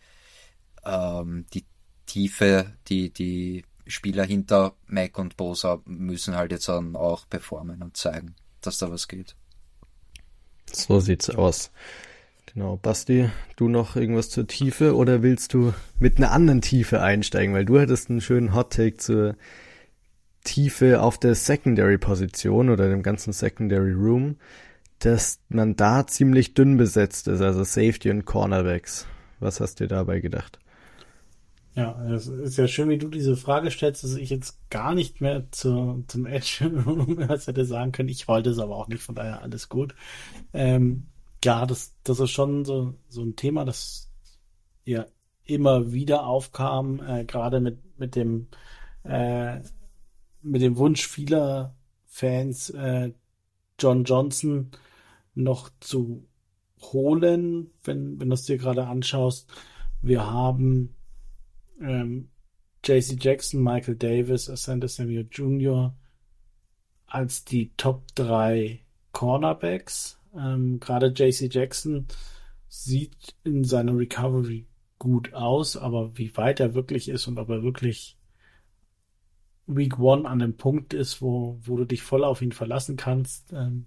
S2: ähm, die Tiefe, die, die Spieler hinter Mac und Bosa müssen halt jetzt dann auch performen und zeigen, dass da was geht.
S1: So sieht's aus. Genau, Basti, du noch irgendwas zur Tiefe oder willst du mit einer anderen Tiefe einsteigen? Weil du hattest einen schönen Hot Take zur Tiefe auf der Secondary Position oder dem ganzen Secondary Room, dass man da ziemlich dünn besetzt ist, also Safety und Cornerbacks. Was hast du dabei gedacht?
S3: Ja, es ist ja schön, wie du diese Frage stellst, dass ich jetzt gar nicht mehr zu, zum Edge was hätte sagen können. Ich wollte es aber auch nicht, von daher alles gut. Ähm, ja, das, das ist schon so, so ein Thema, das ja immer wieder aufkam, äh, gerade mit, mit dem, äh, mit dem Wunsch vieler Fans, äh, John Johnson noch zu holen, wenn, wenn du es dir gerade anschaust. Wir haben ähm, JC Jackson, Michael Davis, Asante Samuel Jr. als die Top 3 Cornerbacks ähm, Gerade JC Jackson sieht in seiner Recovery gut aus, aber wie weit er wirklich ist und ob er wirklich Week One an dem Punkt ist, wo, wo du dich voll auf ihn verlassen kannst, ähm,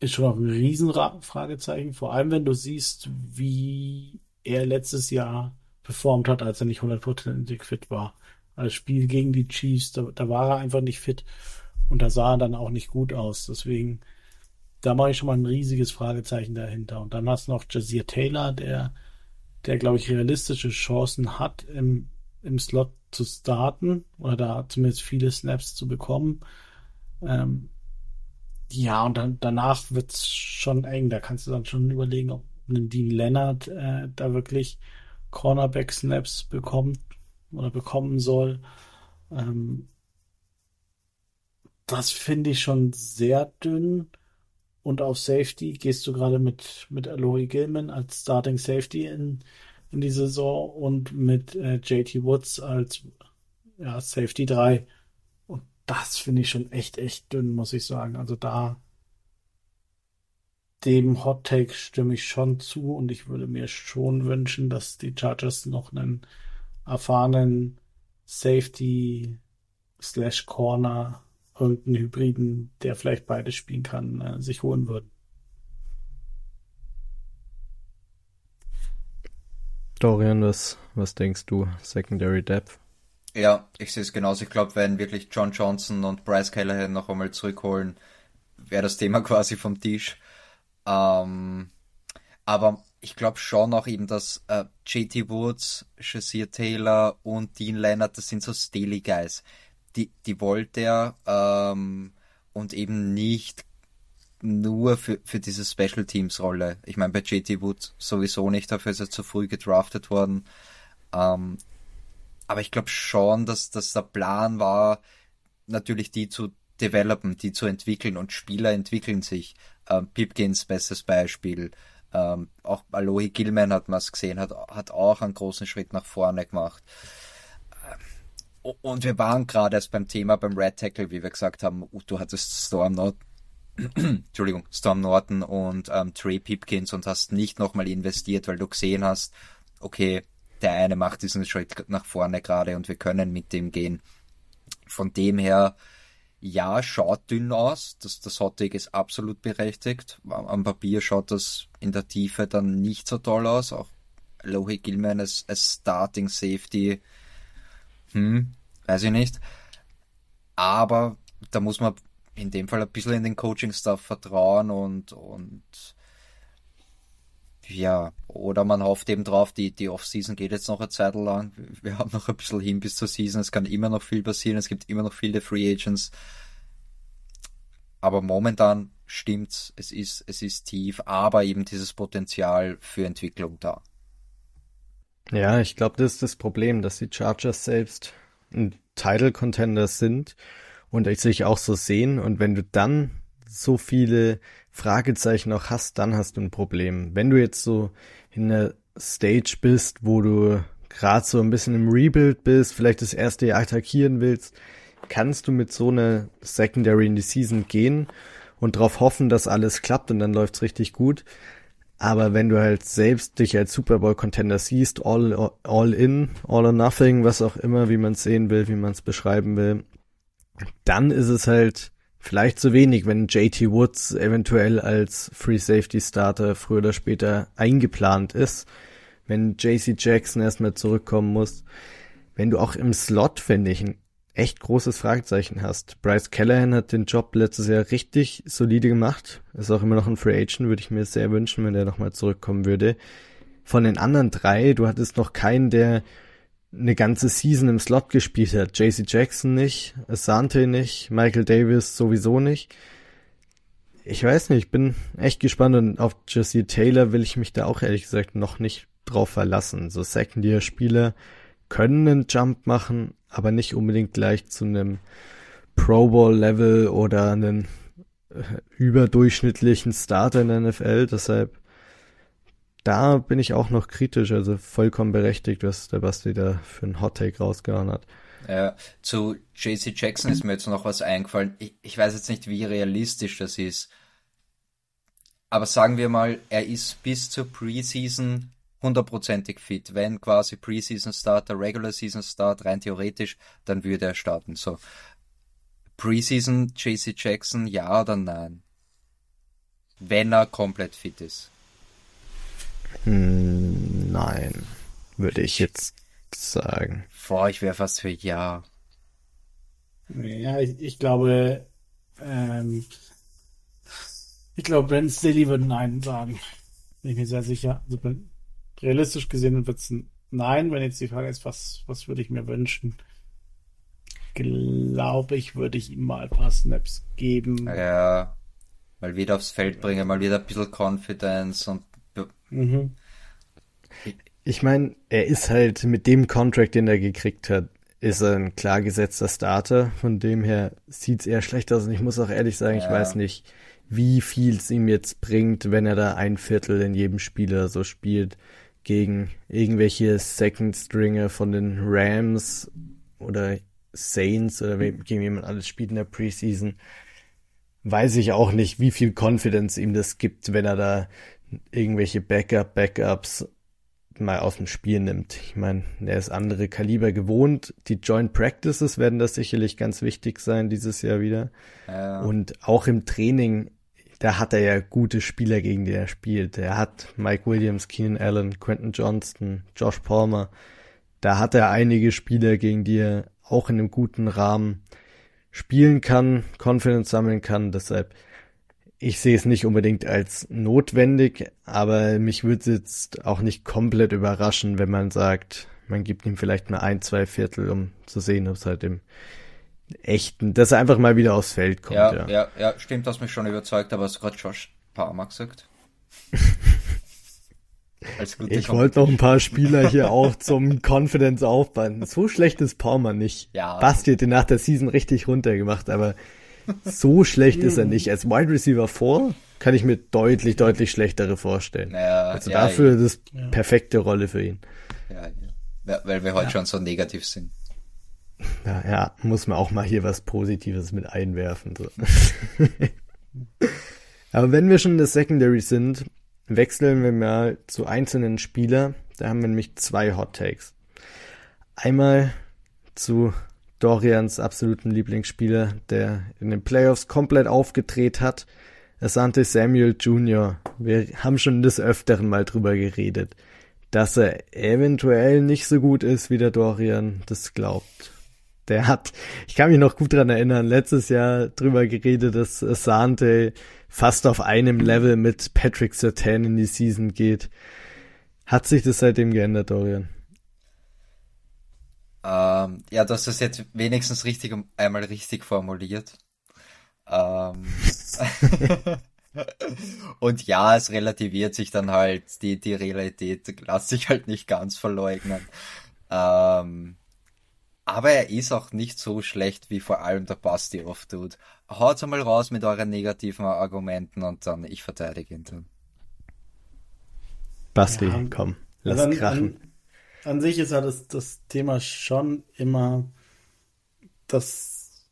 S3: ist schon noch ein Riesenfragezeichen. Vor allem, wenn du siehst, wie er letztes Jahr performt hat, als er nicht 100% fit war. Als Spiel gegen die Chiefs, da, da war er einfach nicht fit und da sah er dann auch nicht gut aus. Deswegen da mache ich schon mal ein riesiges Fragezeichen dahinter. Und dann hast du noch Jazir Taylor, der, der glaube ich, realistische Chancen hat, im, im Slot zu starten oder da zumindest viele Snaps zu bekommen. Ähm, ja, und dann danach wird's schon eng. Da kannst du dann schon überlegen, ob ein Dean Leonard äh, da wirklich Cornerback-Snaps bekommt oder bekommen soll. Ähm, das finde ich schon sehr dünn. Und auf Safety gehst du gerade mit, mit Aloy Gilman als Starting Safety in, in die Saison und mit äh, JT Woods als ja, Safety 3. Und das finde ich schon echt, echt dünn, muss ich sagen. Also da dem Hot Take stimme ich schon zu und ich würde mir schon wünschen, dass die Chargers noch einen erfahrenen Safety slash Corner irgendeinen Hybriden, der vielleicht beides spielen kann, äh, sich holen würden.
S1: Dorian, was, was denkst du? Secondary Depth?
S2: Ja, ich sehe es genauso. Ich glaube, wenn wirklich John Johnson und Bryce Callahan noch einmal zurückholen, wäre das Thema quasi vom Tisch. Ähm, aber ich glaube schon auch eben, dass äh, JT Woods, Shazier Taylor und Dean Leonard, das sind so Steely Guys die, die wollte er ähm, und eben nicht nur für, für diese Special Teams Rolle. Ich meine, bei JT Wood sowieso nicht, dafür ist er zu früh gedraftet worden. Ähm, aber ich glaube schon, dass, dass der Plan war, natürlich die zu developen, die zu entwickeln und Spieler entwickeln sich. Ähm, Pipkins, bestes Beispiel. Ähm, auch Alohi Gilman hat man es gesehen, hat, hat auch einen großen Schritt nach vorne gemacht. Und wir waren gerade erst beim Thema beim Red Tackle, wie wir gesagt haben, du hattest Storm Norton, Entschuldigung, Storm Norton und ähm, Trey Pipkins und hast nicht nochmal investiert, weil du gesehen hast, okay, der eine macht diesen Schritt nach vorne gerade und wir können mit dem gehen. Von dem her, ja, schaut dünn aus. Das, das Hottig ist absolut berechtigt. Am Papier schaut das in der Tiefe dann nicht so toll aus. Auch Lohi Gilman als, als Starting Safety hm, weiß ich nicht. Aber da muss man in dem Fall ein bisschen in den Coaching-Stuff vertrauen und, und ja, oder man hofft eben drauf, die, die Off-Season geht jetzt noch eine Zeit lang. Wir haben noch ein bisschen hin bis zur Season. Es kann immer noch viel passieren. Es gibt immer noch viele Free Agents. Aber momentan stimmt's. Es ist, es ist tief, aber eben dieses Potenzial für Entwicklung da.
S1: Ja, ich glaube, das ist das Problem, dass die Chargers selbst ein Title Contender sind und sich auch so sehen. Und wenn du dann so viele Fragezeichen auch hast, dann hast du ein Problem. Wenn du jetzt so in der Stage bist, wo du gerade so ein bisschen im Rebuild bist, vielleicht das erste Jahr attackieren willst, kannst du mit so einer Secondary in die Season gehen und darauf hoffen, dass alles klappt und dann läuft's richtig gut. Aber wenn du halt selbst dich als Super Bowl Contender siehst, all, all in, all or nothing, was auch immer, wie man es sehen will, wie man es beschreiben will, dann ist es halt vielleicht zu wenig, wenn JT Woods eventuell als Free Safety Starter früher oder später eingeplant ist wenn JC Jackson erstmal zurückkommen muss. Wenn du auch im Slot, finde ich, ein echt großes Fragezeichen hast. Bryce Callahan hat den Job letztes Jahr richtig solide gemacht. Ist auch immer noch ein Free Agent, würde ich mir sehr wünschen, wenn der nochmal zurückkommen würde. Von den anderen drei, du hattest noch keinen, der eine ganze Season im Slot gespielt hat. JC Jackson nicht, Asante nicht, Michael Davis sowieso nicht. Ich weiß nicht, ich bin echt gespannt und auf Jesse Taylor will ich mich da auch ehrlich gesagt noch nicht drauf verlassen. So Second-Year-Spieler können einen Jump machen, aber nicht unbedingt gleich zu einem Pro Bowl-Level oder einen äh, überdurchschnittlichen Starter in der NFL. Deshalb, da bin ich auch noch kritisch, also vollkommen berechtigt, was der Basti da für einen Hot Take rausgehauen hat.
S2: Ja, zu JC Jackson ist mir jetzt noch was eingefallen. Ich, ich weiß jetzt nicht, wie realistisch das ist. Aber sagen wir mal, er ist bis zur Preseason hundertprozentig fit. Wenn quasi Preseason Start, der Regular Season Start, rein theoretisch, dann würde er starten. So. Preseason JC Jackson, ja oder nein? Wenn er komplett fit ist.
S1: Hm, nein, würde ich jetzt sagen.
S2: Boah, ich wäre fast für ja.
S3: Ja, ich, ich glaube, ähm, ich glaube, Ben Staley würde Nein sagen. Bin ich mir sehr sicher. Also realistisch gesehen wird es nein. Wenn jetzt die Frage ist, was, was würde ich mir wünschen? Glaube ich, würde ich ihm mal ein paar Snaps geben.
S2: Ja, mal wieder aufs Feld bringen, mal wieder ein bisschen Confidence und. Mhm.
S1: Ich meine, er ist halt mit dem Contract, den er gekriegt hat, ist er ein klar gesetzter Starter. Von dem her sieht es eher schlecht aus. Und ich muss auch ehrlich sagen, ja. ich weiß nicht, wie viel es ihm jetzt bringt, wenn er da ein Viertel in jedem Spieler so spielt gegen irgendwelche Second Stringer von den Rams oder Saints oder gegen jemand alles spielt in der Preseason, weiß ich auch nicht, wie viel Confidence ihm das gibt, wenn er da irgendwelche Backup, Backups mal aus dem Spiel nimmt. Ich meine, er ist andere Kaliber gewohnt. Die Joint Practices werden das sicherlich ganz wichtig sein dieses Jahr wieder. Ja. Und auch im Training da hat er ja gute Spieler, gegen die er spielt. Er hat Mike Williams, Keenan Allen, Quentin Johnston, Josh Palmer. Da hat er einige Spieler, gegen die er auch in einem guten Rahmen spielen kann, Confidence sammeln kann. Deshalb, ich sehe es nicht unbedingt als notwendig, aber mich würde es jetzt auch nicht komplett überraschen, wenn man sagt, man gibt ihm vielleicht mal ein, zwei Viertel, um zu sehen, ob es halt im echten, dass er einfach mal wieder aufs Feld kommt.
S2: Ja, ja, ja, ja stimmt, hast mich schon überzeugt, aber hast du gerade Josh Palmer gesagt?
S1: ich wollte noch ein paar Spieler hier auch zum Confidence aufbauen. So schlecht ist Palmer nicht. Ja. Basti hat den nach der Season richtig runtergemacht, aber so schlecht ist er nicht. Als Wide Receiver 4 kann ich mir deutlich, deutlich schlechtere vorstellen. Ja, also ja, dafür ja. das perfekte Rolle für ihn.
S2: Ja, weil wir heute schon so negativ sind.
S1: Ja, ja, muss man auch mal hier was Positives mit einwerfen. So. Aber wenn wir schon in der Secondary sind, wechseln wir mal zu einzelnen Spielern. Da haben wir nämlich zwei Hot Takes. Einmal zu Dorians absoluten Lieblingsspieler, der in den Playoffs komplett aufgedreht hat. Asante Samuel Jr. Wir haben schon des Öfteren mal drüber geredet, dass er eventuell nicht so gut ist, wie der Dorian das glaubt. Der hat, ich kann mich noch gut dran erinnern, letztes Jahr drüber geredet, dass Asante fast auf einem Level mit Patrick Sertan in die Season geht. Hat sich das seitdem geändert, Dorian?
S2: Ähm, ja, du hast das jetzt wenigstens richtig einmal richtig formuliert. Ähm, und ja, es relativiert sich dann halt, die, die Realität lässt sich halt nicht ganz verleugnen. Ähm, Aber er ist auch nicht so schlecht, wie vor allem der Basti oft tut. Haut's einmal raus mit euren negativen Argumenten und dann ich verteidige ihn dann.
S1: Basti, ja, komm, lass
S3: an,
S1: krachen.
S3: An, an, sich ist ja das, das Thema schon immer, dass,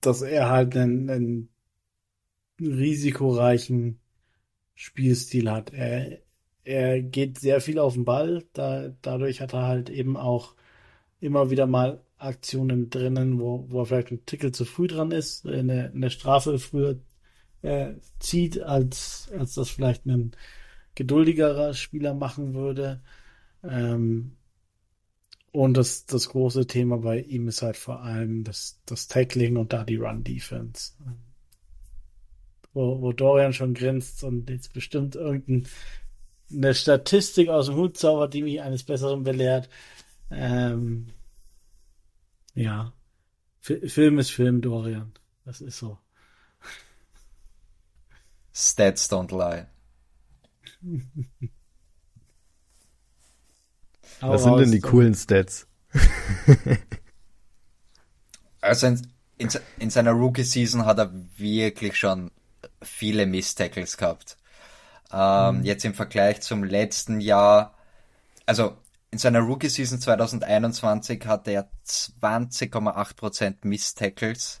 S3: dass er halt einen, einen risikoreichen Spielstil hat. Er, er geht sehr viel auf den Ball, da, dadurch hat er halt eben auch immer wieder mal Aktionen drinnen, wo, wo er vielleicht ein Tickel zu früh dran ist, eine, eine Strafe früher äh, zieht, als, als das vielleicht ein geduldigerer Spieler machen würde. Ähm, und das, das große Thema bei ihm ist halt vor allem das, das Tackling und da die Run-Defense. Wo, wo Dorian schon grinst und jetzt bestimmt irgendeine Statistik aus dem Hut zaubert, die mich eines Besseren belehrt. Ähm, ja. F Film ist Film, Dorian. Das ist so.
S2: Stats don't lie.
S1: Was sind denn die coolen Stats?
S2: also in, in, in seiner Rookie-Season hat er wirklich schon viele Miss-Tackles gehabt. Ähm, mhm. Jetzt im Vergleich zum letzten Jahr, also in seiner Rookie-Season 2021 hatte er 20,8% Miss-Tackles.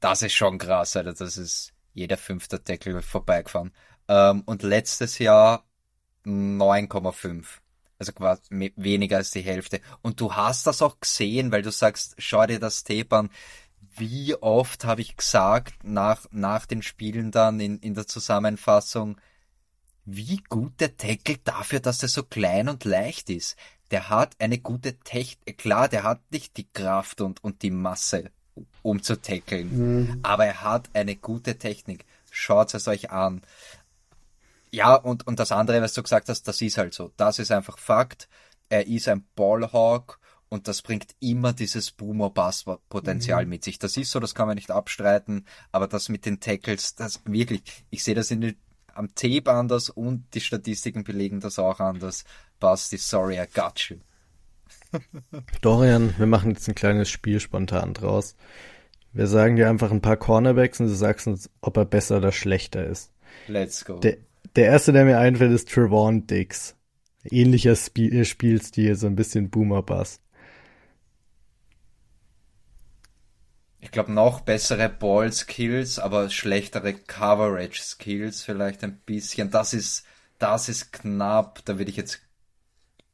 S2: Das ist schon krass, Alter. Das ist jeder fünfte Tackle vorbeigefahren. Ähm, und letztes Jahr 9,5. Also quasi weniger als die Hälfte. Und du hast das auch gesehen, weil du sagst, schau dir das Tape an. Wie oft habe ich gesagt, nach, nach den Spielen dann in, in der Zusammenfassung, wie gut der tackelt dafür, dass er so klein und leicht ist. Der hat eine gute Technik. Klar, der hat nicht die Kraft und, und die Masse, um zu tackeln. Mhm. Aber er hat eine gute Technik. Schaut es euch an. Ja, und, und das andere, was du gesagt hast, das ist halt so. Das ist einfach Fakt. Er ist ein Ballhawk und das bringt immer dieses Boomer-Bass-Potenzial mhm. mit sich. Das ist so, das kann man nicht abstreiten, aber das mit den Tackles, das wirklich, ich sehe das in den, am Tape anders und die Statistiken belegen das auch anders. Basti, sorry, I got you.
S1: Dorian, wir machen jetzt ein kleines Spiel spontan draus. Wir sagen dir einfach ein paar Cornerbacks und du sagst uns, ob er besser oder schlechter ist.
S2: Let's go.
S1: Der, der erste, der mir einfällt, ist Trevon Dix. Ähnlicher Spiel Spielstil, so ein bisschen Boomer-Bass.
S2: Ich glaube, noch bessere Ball-Skills, aber schlechtere Coverage-Skills vielleicht ein bisschen. Das ist, das ist knapp. Da würde ich jetzt,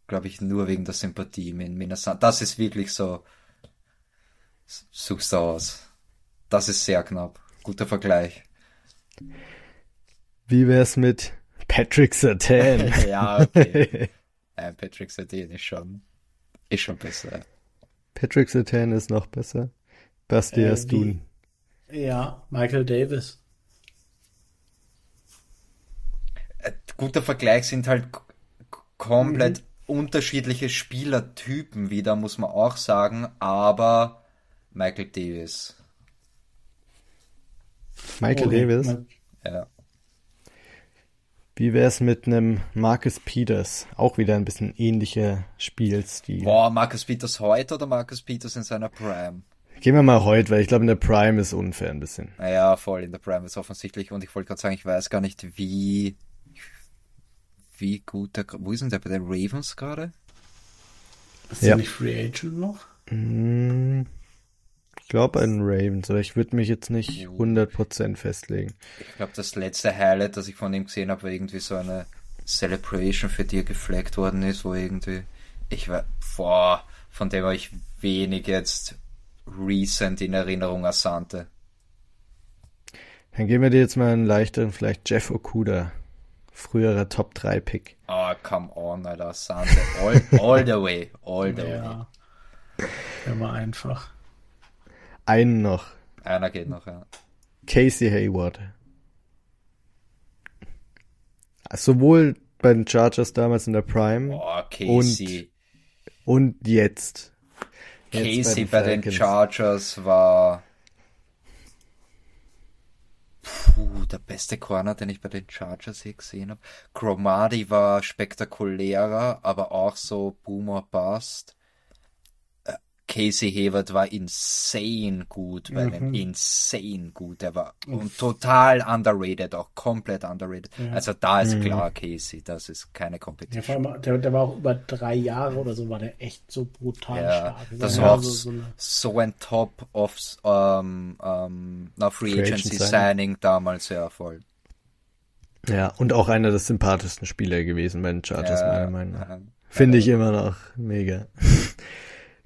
S2: glaube ich, nur wegen der Sympathie mit Minnesota. Das ist wirklich so, suchst du aus. Das ist sehr knapp. Guter Vergleich.
S1: Wie wär's mit Patrick Sertan?
S2: ja, okay. äh, Patrick Sertan ist schon, ist schon besser.
S1: Patrick Sertan ist noch besser. Basti, äh, hast du
S3: Ja, Michael Davis.
S2: Äh, guter Vergleich sind halt komplett mhm. unterschiedliche Spielertypen wieder, muss man auch sagen, aber Michael Davis.
S1: Michael okay. Davis?
S2: Ja.
S1: Wie wär's mit einem Marcus Peters? Auch wieder ein bisschen ähnlicher Spielstil.
S2: Boah, Marcus Peters heute oder Marcus Peters in seiner Prime?
S1: Gehen wir mal heute, weil ich glaube, in der Prime ist unfair ein bisschen.
S2: Naja, voll, in der Prime ist offensichtlich. Und ich wollte gerade sagen, ich weiß gar nicht, wie, wie gut der, wo ist denn der bei den Ravens gerade?
S3: Ist ja. der nicht Free Agent noch?
S1: Mm, ich glaube ein Ravens, aber ich würde mich jetzt nicht 100% festlegen.
S2: Ich glaube, das letzte Highlight, das ich von ihm gesehen habe, war irgendwie so eine Celebration, für die er geflaggt worden ist, wo irgendwie, ich war, boah, von dem habe ich wenig jetzt recent in Erinnerung Asante.
S1: Dann geben wir dir jetzt mal einen leichteren, vielleicht Jeff Okuda. Früherer Top 3 Pick.
S2: Oh, come on, Alter. Asante. All, all the way. All the
S3: ja. way. Immer einfach.
S1: Einen noch.
S2: Einer geht noch, ja.
S1: Casey Hayward. Sowohl bei den Chargers damals in der Prime
S2: oh, Casey.
S1: Und, und jetzt.
S2: Casey bei den, bei den Chargers war Puh, der beste Corner, den ich bei den Chargers hier gesehen habe. Cromarty war spektakulärer, aber auch so Boomer Bust. Casey Hayward war insane gut bei mhm. insane gut. Er war und total underrated, auch komplett underrated. Ja. Also da ist mhm. klar Casey, das ist keine Competition.
S3: Ja, der, der, war auch über drei Jahre oder so, war der echt so brutal ja, stark.
S2: Das war auch so, so, so, ein Top of ähm, ähm, na, Free, Free Agency Signing. Signing damals, ja voll.
S1: Ja, und auch einer der sympathischsten Spieler gewesen bei den Chargers, ja, meiner Meinung nach. Finde ich immer noch mega.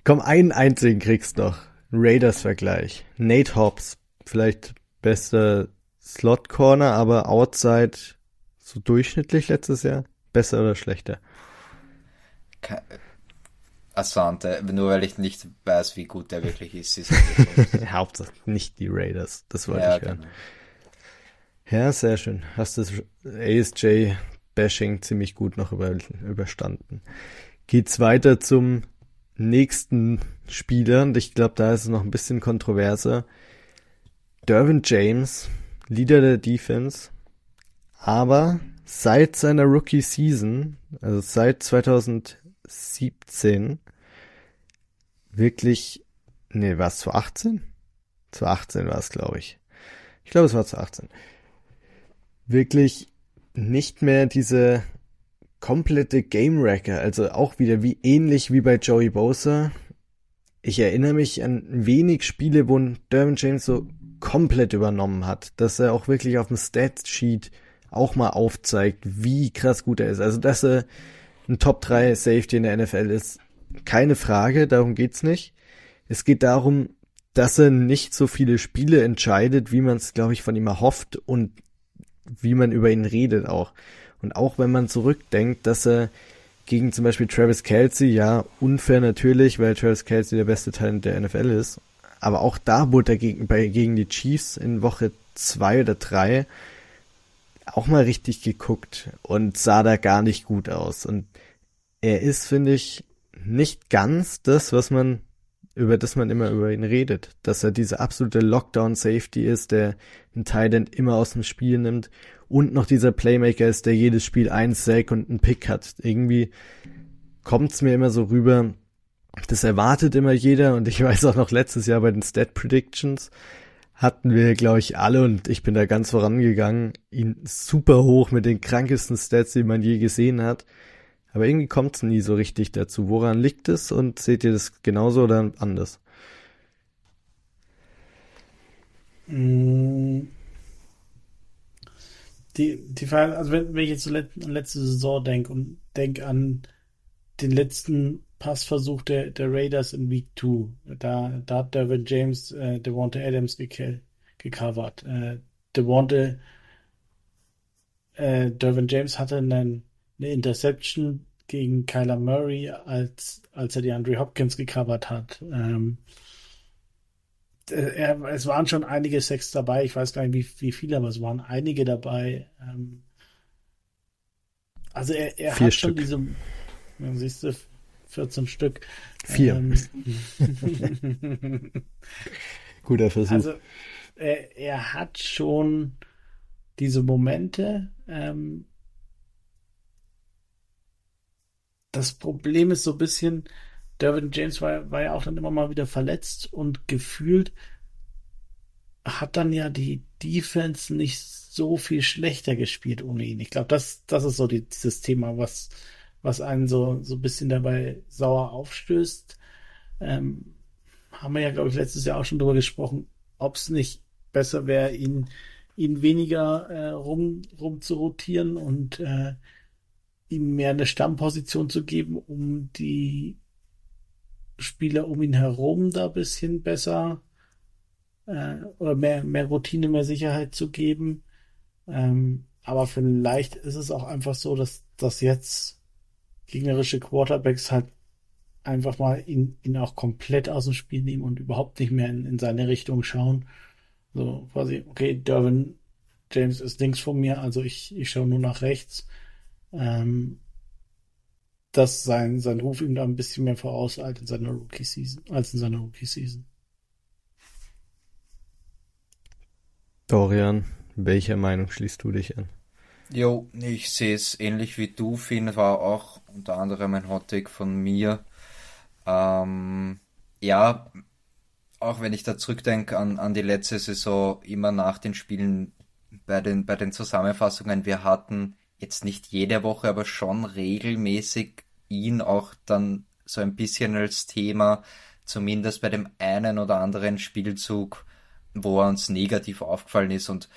S1: Komm, einen einzigen kriegst noch. Raiders-Vergleich. Nate Hobbs, vielleicht bester Slot-Corner, aber Outside so durchschnittlich letztes Jahr. Besser oder schlechter?
S2: Asante, nur weil ich nicht weiß, wie gut der wirklich ist. ist
S1: Hauptsache nicht die Raiders, das wollte ja, ich hören. Genau. Ja, sehr schön. Hast das ASJ-Bashing ziemlich gut noch über, überstanden. Geht's weiter zum nächsten Spieler, und ich glaube, da ist es noch ein bisschen kontroverser. Dervin James, Leader der Defense, aber seit seiner Rookie Season, also seit 2017, wirklich, nee, war es 2018? 2018 war es, glaube ich. Ich glaube, es war 2018. Wirklich nicht mehr diese komplette Game Wrecker, also auch wieder wie ähnlich wie bei Joey Bosa. Ich erinnere mich an wenig Spiele, wo Derwin James so komplett übernommen hat, dass er auch wirklich auf dem Stat-Sheet auch mal aufzeigt, wie krass gut er ist. Also, dass er ein Top 3 Safety in der NFL ist, keine Frage, darum geht's nicht. Es geht darum, dass er nicht so viele Spiele entscheidet, wie man es, glaube ich, von ihm erhofft und wie man über ihn redet auch. Und auch wenn man zurückdenkt, dass er gegen zum Beispiel Travis Kelsey, ja, unfair natürlich, weil Travis Kelsey der beste Talent der NFL ist. Aber auch da wurde er gegen, bei, gegen die Chiefs in Woche zwei oder drei auch mal richtig geguckt und sah da gar nicht gut aus. Und er ist, finde ich, nicht ganz das, was man, über das man immer über ihn redet. Dass er diese absolute Lockdown-Safety ist, der einen Thailand immer aus dem Spiel nimmt und noch dieser Playmaker ist, der jedes Spiel ein Sack und einen Pick hat. Irgendwie kommt's mir immer so rüber, das erwartet immer jeder und ich weiß auch noch letztes Jahr bei den Stat Predictions hatten wir, glaube ich, alle und ich bin da ganz vorangegangen, ihn super hoch mit den krankesten Stats, die man je gesehen hat. Aber irgendwie kommt's nie so richtig dazu. Woran liegt es und seht ihr das genauso oder anders?
S3: Mm, die, die Frage, also wenn, wenn ich jetzt so let, an letzte Saison denke und denke an den letzten Passversuch der, der Raiders in Week 2, da, da hat Derwin James äh, Devonta Adams gec gecovert. Äh, Devonta äh, Derwin James hatte einen, eine Interception gegen Kyler Murray, als, als er die Andre Hopkins gecovert hat. Ähm, er, es waren schon einige Sex dabei. Ich weiß gar nicht, wie, wie viele, aber es waren einige dabei. Ähm, also er, er hat Stück. schon diese, siehst du, 14 Stück.
S1: Vier. Ähm, Guter Versuch.
S3: Also er, er hat schon diese Momente. Ähm, das Problem ist so ein bisschen, Derwin James war, war ja auch dann immer mal wieder verletzt und gefühlt hat dann ja die Defense nicht so viel schlechter gespielt ohne ihn. Ich glaube, das, das ist so die, dieses Thema, was, was einen so, so ein bisschen dabei sauer aufstößt. Ähm, haben wir ja, glaube ich, letztes Jahr auch schon drüber gesprochen, ob es nicht besser wäre, ihn, ihn weniger äh, rum, rum zu rotieren und äh, ihm mehr eine Stammposition zu geben, um die Spieler um ihn herum da ein bisschen besser äh, oder mehr, mehr Routine, mehr Sicherheit zu geben. Ähm, aber vielleicht ist es auch einfach so, dass, dass jetzt gegnerische Quarterbacks halt einfach mal ihn, ihn auch komplett aus dem Spiel nehmen und überhaupt nicht mehr in, in seine Richtung schauen. So quasi, okay, Derwin James ist links von mir, also ich, ich schaue nur nach rechts. Ähm, dass sein, sein Ruf ihm da ein bisschen mehr vorauseilt in seiner Rookie-Season, als in seiner Rookie-Season.
S1: Dorian, welcher Meinung schließt du dich an?
S2: Jo, ich sehe es ähnlich wie du. Finn war auch unter anderem ein Hottake von mir. Ähm, ja, auch wenn ich da zurückdenke an, an die letzte Saison, immer nach den Spielen bei den, bei den Zusammenfassungen, wir hatten jetzt nicht jede Woche, aber schon regelmäßig ihn auch dann so ein bisschen als Thema, zumindest bei dem einen oder anderen Spielzug, wo er uns negativ aufgefallen ist. Und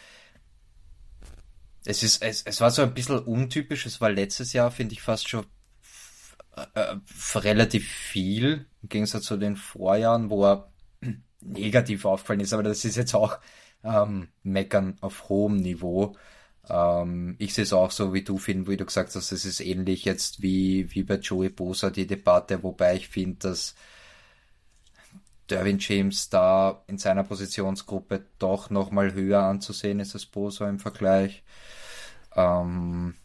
S2: es ist, es, es war so ein bisschen untypisch, es war letztes Jahr, finde ich, fast schon äh, relativ viel, im Gegensatz zu den Vorjahren, wo er negativ aufgefallen ist, aber das ist jetzt auch ähm, Meckern auf hohem Niveau. Ähm, ich sehe es auch so wie du, Finn, wie du gesagt hast, es ist ähnlich jetzt wie, wie bei Joey Bosa die Debatte, wobei ich finde, dass Derwin James da in seiner Positionsgruppe doch nochmal höher anzusehen ist als Bosa im Vergleich. Ähm,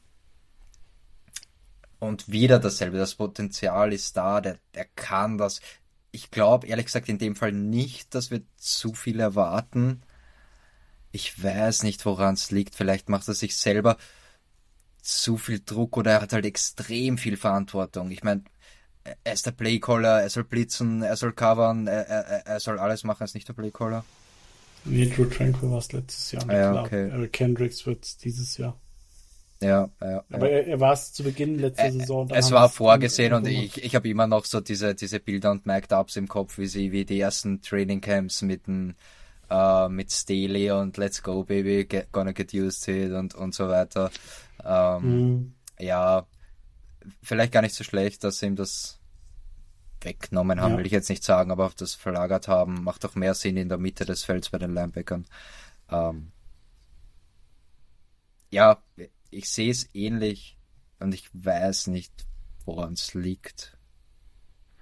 S2: und wieder dasselbe, das Potenzial ist da, der, der kann das. Ich glaube ehrlich gesagt in dem Fall nicht, dass wir zu viel erwarten. Ich weiß nicht, woran es liegt. Vielleicht macht er sich selber zu viel Druck oder er hat halt extrem viel Verantwortung. Ich meine, er ist der Playcaller, er soll blitzen, er soll covern, er, er, er soll alles machen, er ist nicht der Playcaller.
S3: Nee, Drew Tranquil war es letztes Jahr.
S2: Ja, okay.
S3: Eric Kendricks wird es dieses Jahr.
S2: Ja, ja.
S3: Aber er, er war es zu Beginn letzter Saison.
S2: Es war vorgesehen und ich, ich habe immer noch so diese, diese Bilder und Mic'd-Ups im Kopf, wie sie, wie die ersten Training Camps mit dem, äh, mit Staley und Let's Go Baby, get, gonna get used to it und, und so weiter. Ähm, mhm. Ja, vielleicht gar nicht so schlecht, dass sie ihm das weggenommen haben, ja. will ich jetzt nicht sagen, aber auf das verlagert haben, macht doch mehr Sinn in der Mitte des Felds bei den Linebackern. Ähm, ja, ich sehe es ähnlich und ich weiß nicht, woran es liegt.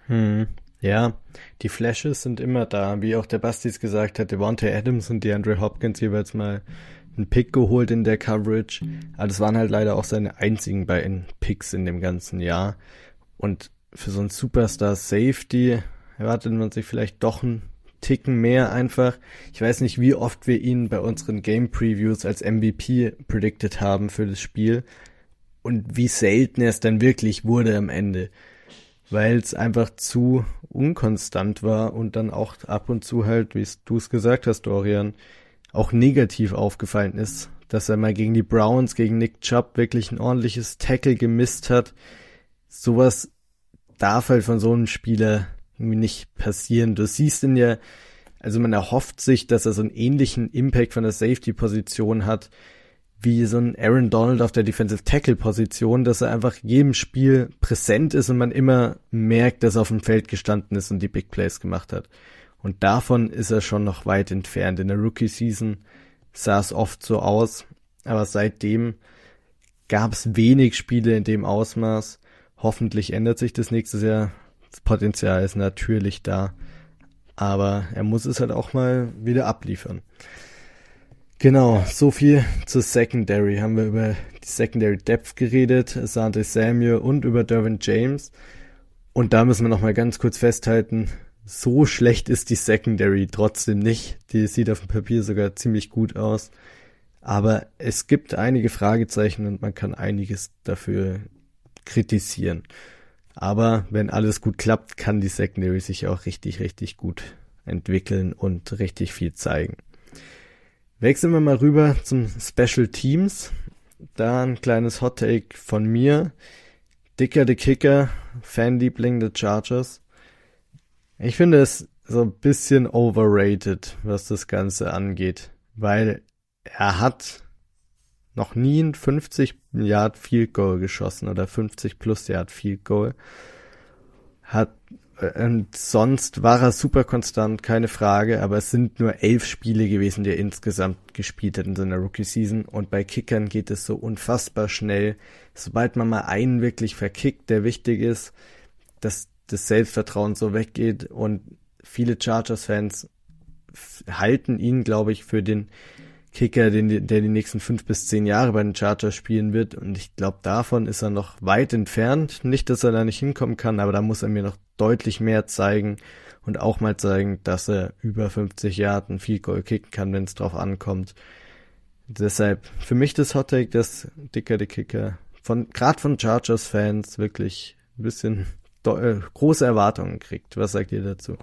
S1: Hm. Ja, die Flashes sind immer da, wie auch der Bastis gesagt hat, Devontae Adams und DeAndre Hopkins jeweils mal einen Pick geholt in der Coverage. Aber das waren halt leider auch seine einzigen beiden Picks in dem ganzen Jahr. Und für so einen Superstar Safety erwartet man sich vielleicht doch einen Ticken mehr einfach. Ich weiß nicht, wie oft wir ihn bei unseren Game Previews als MVP predicted haben für das Spiel und wie selten er es dann wirklich wurde am Ende, weil es einfach zu unkonstant war und dann auch ab und zu halt, wie du es gesagt hast, Dorian, auch negativ aufgefallen ist, dass er mal gegen die Browns, gegen Nick Chubb wirklich ein ordentliches Tackle gemisst hat. Sowas darf halt von so einem Spieler irgendwie nicht passieren. Du siehst ihn ja, also man erhofft sich, dass er so einen ähnlichen Impact von der Safety-Position hat, wie so ein Aaron Donald auf der Defensive Tackle-Position, dass er einfach jedem Spiel präsent ist und man immer merkt, dass er auf dem Feld gestanden ist und die Big Plays gemacht hat. Und davon ist er schon noch weit entfernt. In der Rookie-Season sah es oft so aus, aber seitdem gab es wenig Spiele in dem Ausmaß. Hoffentlich ändert sich das nächstes Jahr. Das Potenzial ist natürlich da, aber er muss es halt auch mal wieder abliefern. Genau, so viel zur Secondary. Haben wir über die Secondary Depth geredet, Sante Samuel und über Derwin James. Und da müssen wir noch mal ganz kurz festhalten, so schlecht ist die Secondary trotzdem nicht. Die sieht auf dem Papier sogar ziemlich gut aus. Aber es gibt einige Fragezeichen und man kann einiges dafür kritisieren. Aber wenn alles gut klappt, kann die Secondary sich auch richtig, richtig gut entwickeln und richtig viel zeigen. Wechseln wir mal rüber zum Special Teams. Da ein kleines Hot Take von mir. Dicker the Kicker, Fanliebling der Chargers. Ich finde es so ein bisschen overrated, was das Ganze angeht, weil er hat noch nie ein 50 Yard Field Goal geschossen oder 50 plus Yard Field Goal. Hat und sonst war er super konstant, keine Frage, aber es sind nur elf Spiele gewesen, die er insgesamt gespielt hat in seiner Rookie-Season. Und bei Kickern geht es so unfassbar schnell. Sobald man mal einen wirklich verkickt, der wichtig ist, dass das Selbstvertrauen so weggeht und viele Chargers-Fans halten ihn, glaube ich, für den Kicker, den, der die nächsten fünf bis zehn Jahre bei den Chargers spielen wird. Und ich glaube, davon ist er noch weit entfernt. Nicht, dass er da nicht hinkommen kann, aber da muss er mir noch deutlich mehr zeigen und auch mal zeigen, dass er über 50 Jahre ein Field Goal kicken kann, wenn es drauf ankommt. Deshalb für mich das Hot Take, das dicker die Kicker von gerade von Chargers Fans wirklich ein bisschen äh, große Erwartungen kriegt. Was sagt ihr dazu?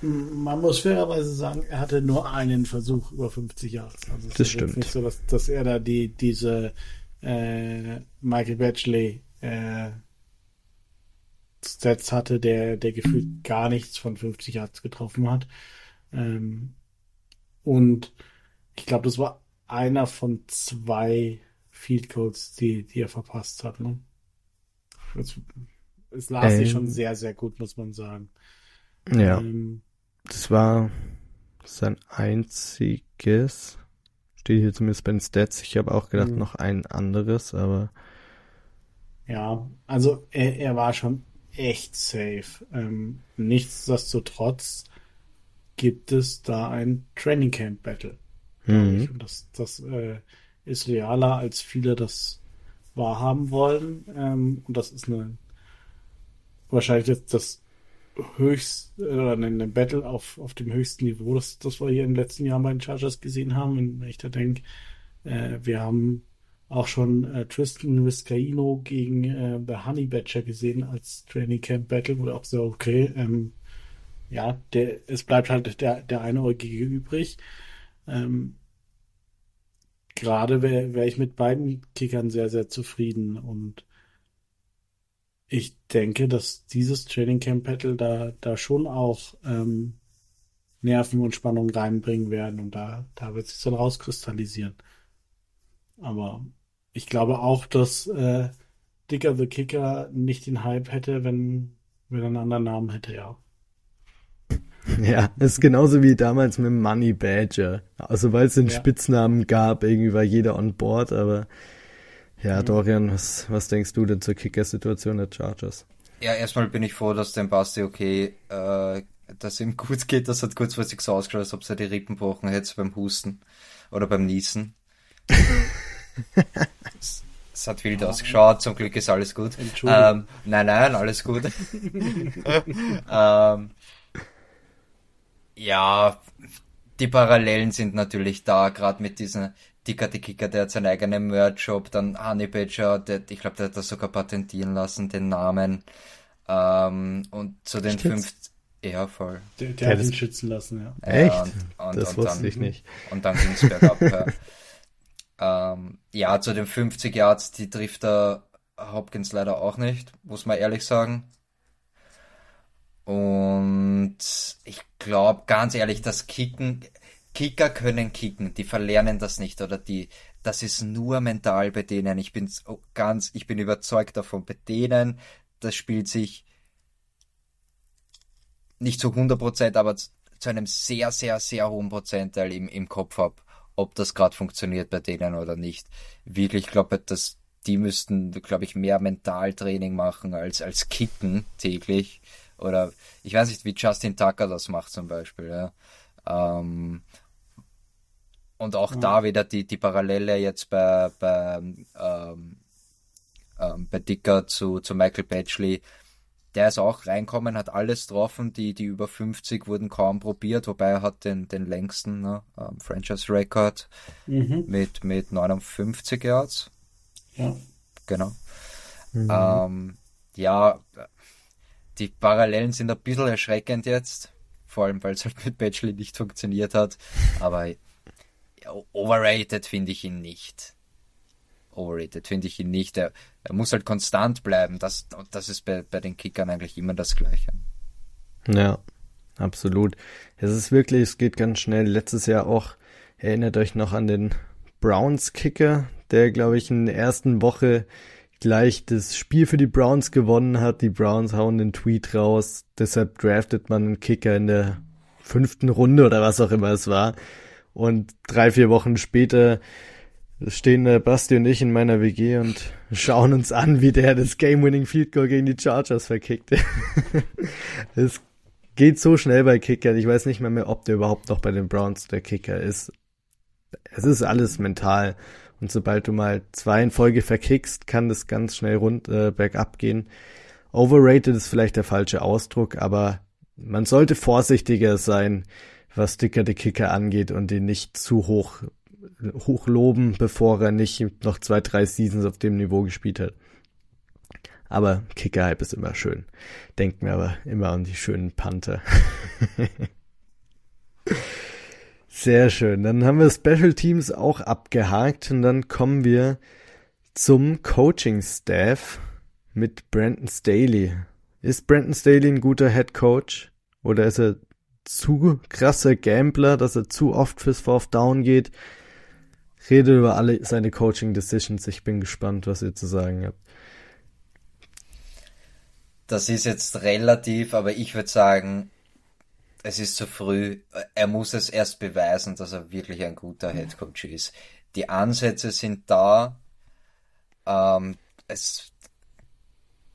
S3: Man muss fairerweise sagen, er hatte nur einen Versuch über 50 Jahre.
S1: Also das stimmt.
S3: nicht so, dass, dass er da die, diese äh, Michael Batchley äh, Stats hatte, der, der gefühlt gar nichts von 50 Yards getroffen hat. Ähm, und ich glaube, das war einer von zwei Field Goals, die, die er verpasst hat. Ne? Es, es las ähm, sich schon sehr, sehr gut, muss man sagen.
S1: Ja. Ähm, das war sein einziges. Steht hier zumindest bei den Stats. Ich habe auch gedacht, mhm. noch ein anderes, aber.
S3: Ja, also er, er war schon echt safe. Ähm, nichtsdestotrotz gibt es da ein Training Camp Battle. Mhm. Und das, das äh, ist realer, als viele das wahrhaben wollen. Ähm, und das ist eine wahrscheinlich jetzt das höchst oder ein Battle auf, auf dem höchsten Niveau, das, das wir hier in den letzten Jahren bei den Chargers gesehen haben. Wenn ich da denke, äh, wir haben auch schon äh, Tristan Vizcaino gegen äh, The Honey Badger gesehen als Training Camp Battle, wo auch so, okay, ähm, ja, der, es bleibt halt der, der Einäugige übrig. Ähm, Gerade wäre wär ich mit beiden Kickern sehr, sehr zufrieden und ich denke, dass dieses Training Camp Battle da, da schon auch ähm, Nerven und Spannung reinbringen werden und da, da wird sich dann rauskristallisieren. Aber ich glaube auch, dass äh, Dicker the Kicker nicht den Hype hätte, wenn, wenn er einen anderen Namen hätte, ja.
S1: Ja, ist genauso wie damals mit Money Badger. Also weil es den ja. Spitznamen gab, irgendwie war jeder on board, aber ja, mhm. Dorian, was, was denkst du denn zur Kicker-Situation der Chargers?
S2: Ja, erstmal bin ich froh, dass dem Basti okay, äh, dass ihm gut geht. Das hat kurzfristig so ausgeschaut, als ob er die Rippen gebrochen hätte beim Husten oder beim Niesen. es, es, hat wild ah. ausgeschaut, zum Glück ist alles gut. Ähm, nein, nein, alles gut. ähm, ja, die Parallelen sind natürlich da, gerade mit diesen Dicker die Kicker, der hat seinen eigenen Merch-Shop, dann Honey Badger, der, ich glaube, der hat das sogar patentieren lassen, den Namen. Ähm, und zu den fünf, ja, voll.
S3: Der, der, hat ihn schützen lassen, ja.
S1: Echt? Ja, und, und, das und wusste dann, ich nicht.
S2: Und dann ging's bergab. ja. Ähm, ja, zu den 50 Yards, die trifft er Hopkins leider auch nicht, muss man ehrlich sagen. Und ich glaube, ganz ehrlich, das Kicken, Kicker können kicken, die verlernen das nicht oder die, das ist nur mental bei denen. Ich bin ganz, ich bin überzeugt davon, bei denen, das spielt sich nicht zu 100 Prozent, aber zu, zu einem sehr, sehr, sehr hohen Prozentteil im, im Kopf ab, ob das gerade funktioniert bei denen oder nicht. Wirklich, ich glaube, dass die müssten, glaube ich, mehr Mentaltraining machen als, als Kicken täglich. Oder ich weiß nicht, wie Justin Tucker das macht zum Beispiel. Ja. Ähm, und auch ja. da wieder die, die Parallele jetzt bei, bei, ähm, ähm, bei Dicker zu, zu Michael Batchley. Der ist auch reinkommen, hat alles getroffen, die, die über 50 wurden kaum probiert, wobei er hat den, den längsten ne, ähm, Franchise-Record mhm. mit, mit 59 Yards.
S3: Ja.
S2: Genau. Mhm. Ähm, ja, die Parallelen sind ein bisschen erschreckend jetzt, vor allem weil es halt mit Batchley nicht funktioniert hat, aber overrated finde ich ihn nicht. Overrated finde ich ihn nicht. Er, er, muss halt konstant bleiben. Das, das ist bei, bei den Kickern eigentlich immer das Gleiche.
S1: Ja, absolut. Es ist wirklich, es geht ganz schnell. Letztes Jahr auch, erinnert euch noch an den Browns Kicker, der, glaube ich, in der ersten Woche gleich das Spiel für die Browns gewonnen hat. Die Browns hauen den Tweet raus. Deshalb draftet man einen Kicker in der fünften Runde oder was auch immer es war. Und drei, vier Wochen später stehen äh, Basti und ich in meiner WG und schauen uns an, wie der das Game-Winning Field Goal gegen die Chargers verkickt. Es geht so schnell bei Kickern. Ich weiß nicht mehr, mehr, ob der überhaupt noch bei den Browns der Kicker ist. Es ist alles mental. Und sobald du mal zwei in Folge verkickst, kann das ganz schnell rund äh, bergab gehen. Overrated ist vielleicht der falsche Ausdruck, aber man sollte vorsichtiger sein, was Dicker die Kicker angeht und ihn nicht zu hoch, hoch loben, bevor er nicht noch zwei, drei Seasons auf dem Niveau gespielt hat. Aber Kicker-Hype ist immer schön. Denken wir aber immer an die schönen Panther. Sehr schön. Dann haben wir Special Teams auch abgehakt und dann kommen wir zum Coaching Staff mit Brandon Staley. Ist Brandon Staley ein guter Head Coach oder ist er zu krasser Gambler, dass er zu oft fürs Fourth Down geht? Rede über alle seine Coaching Decisions. Ich bin gespannt, was ihr zu sagen habt.
S2: Das ist jetzt relativ, aber ich würde sagen, es ist zu früh. Er muss es erst beweisen, dass er wirklich ein guter Head Coach ist. Die Ansätze sind da. Ähm, es,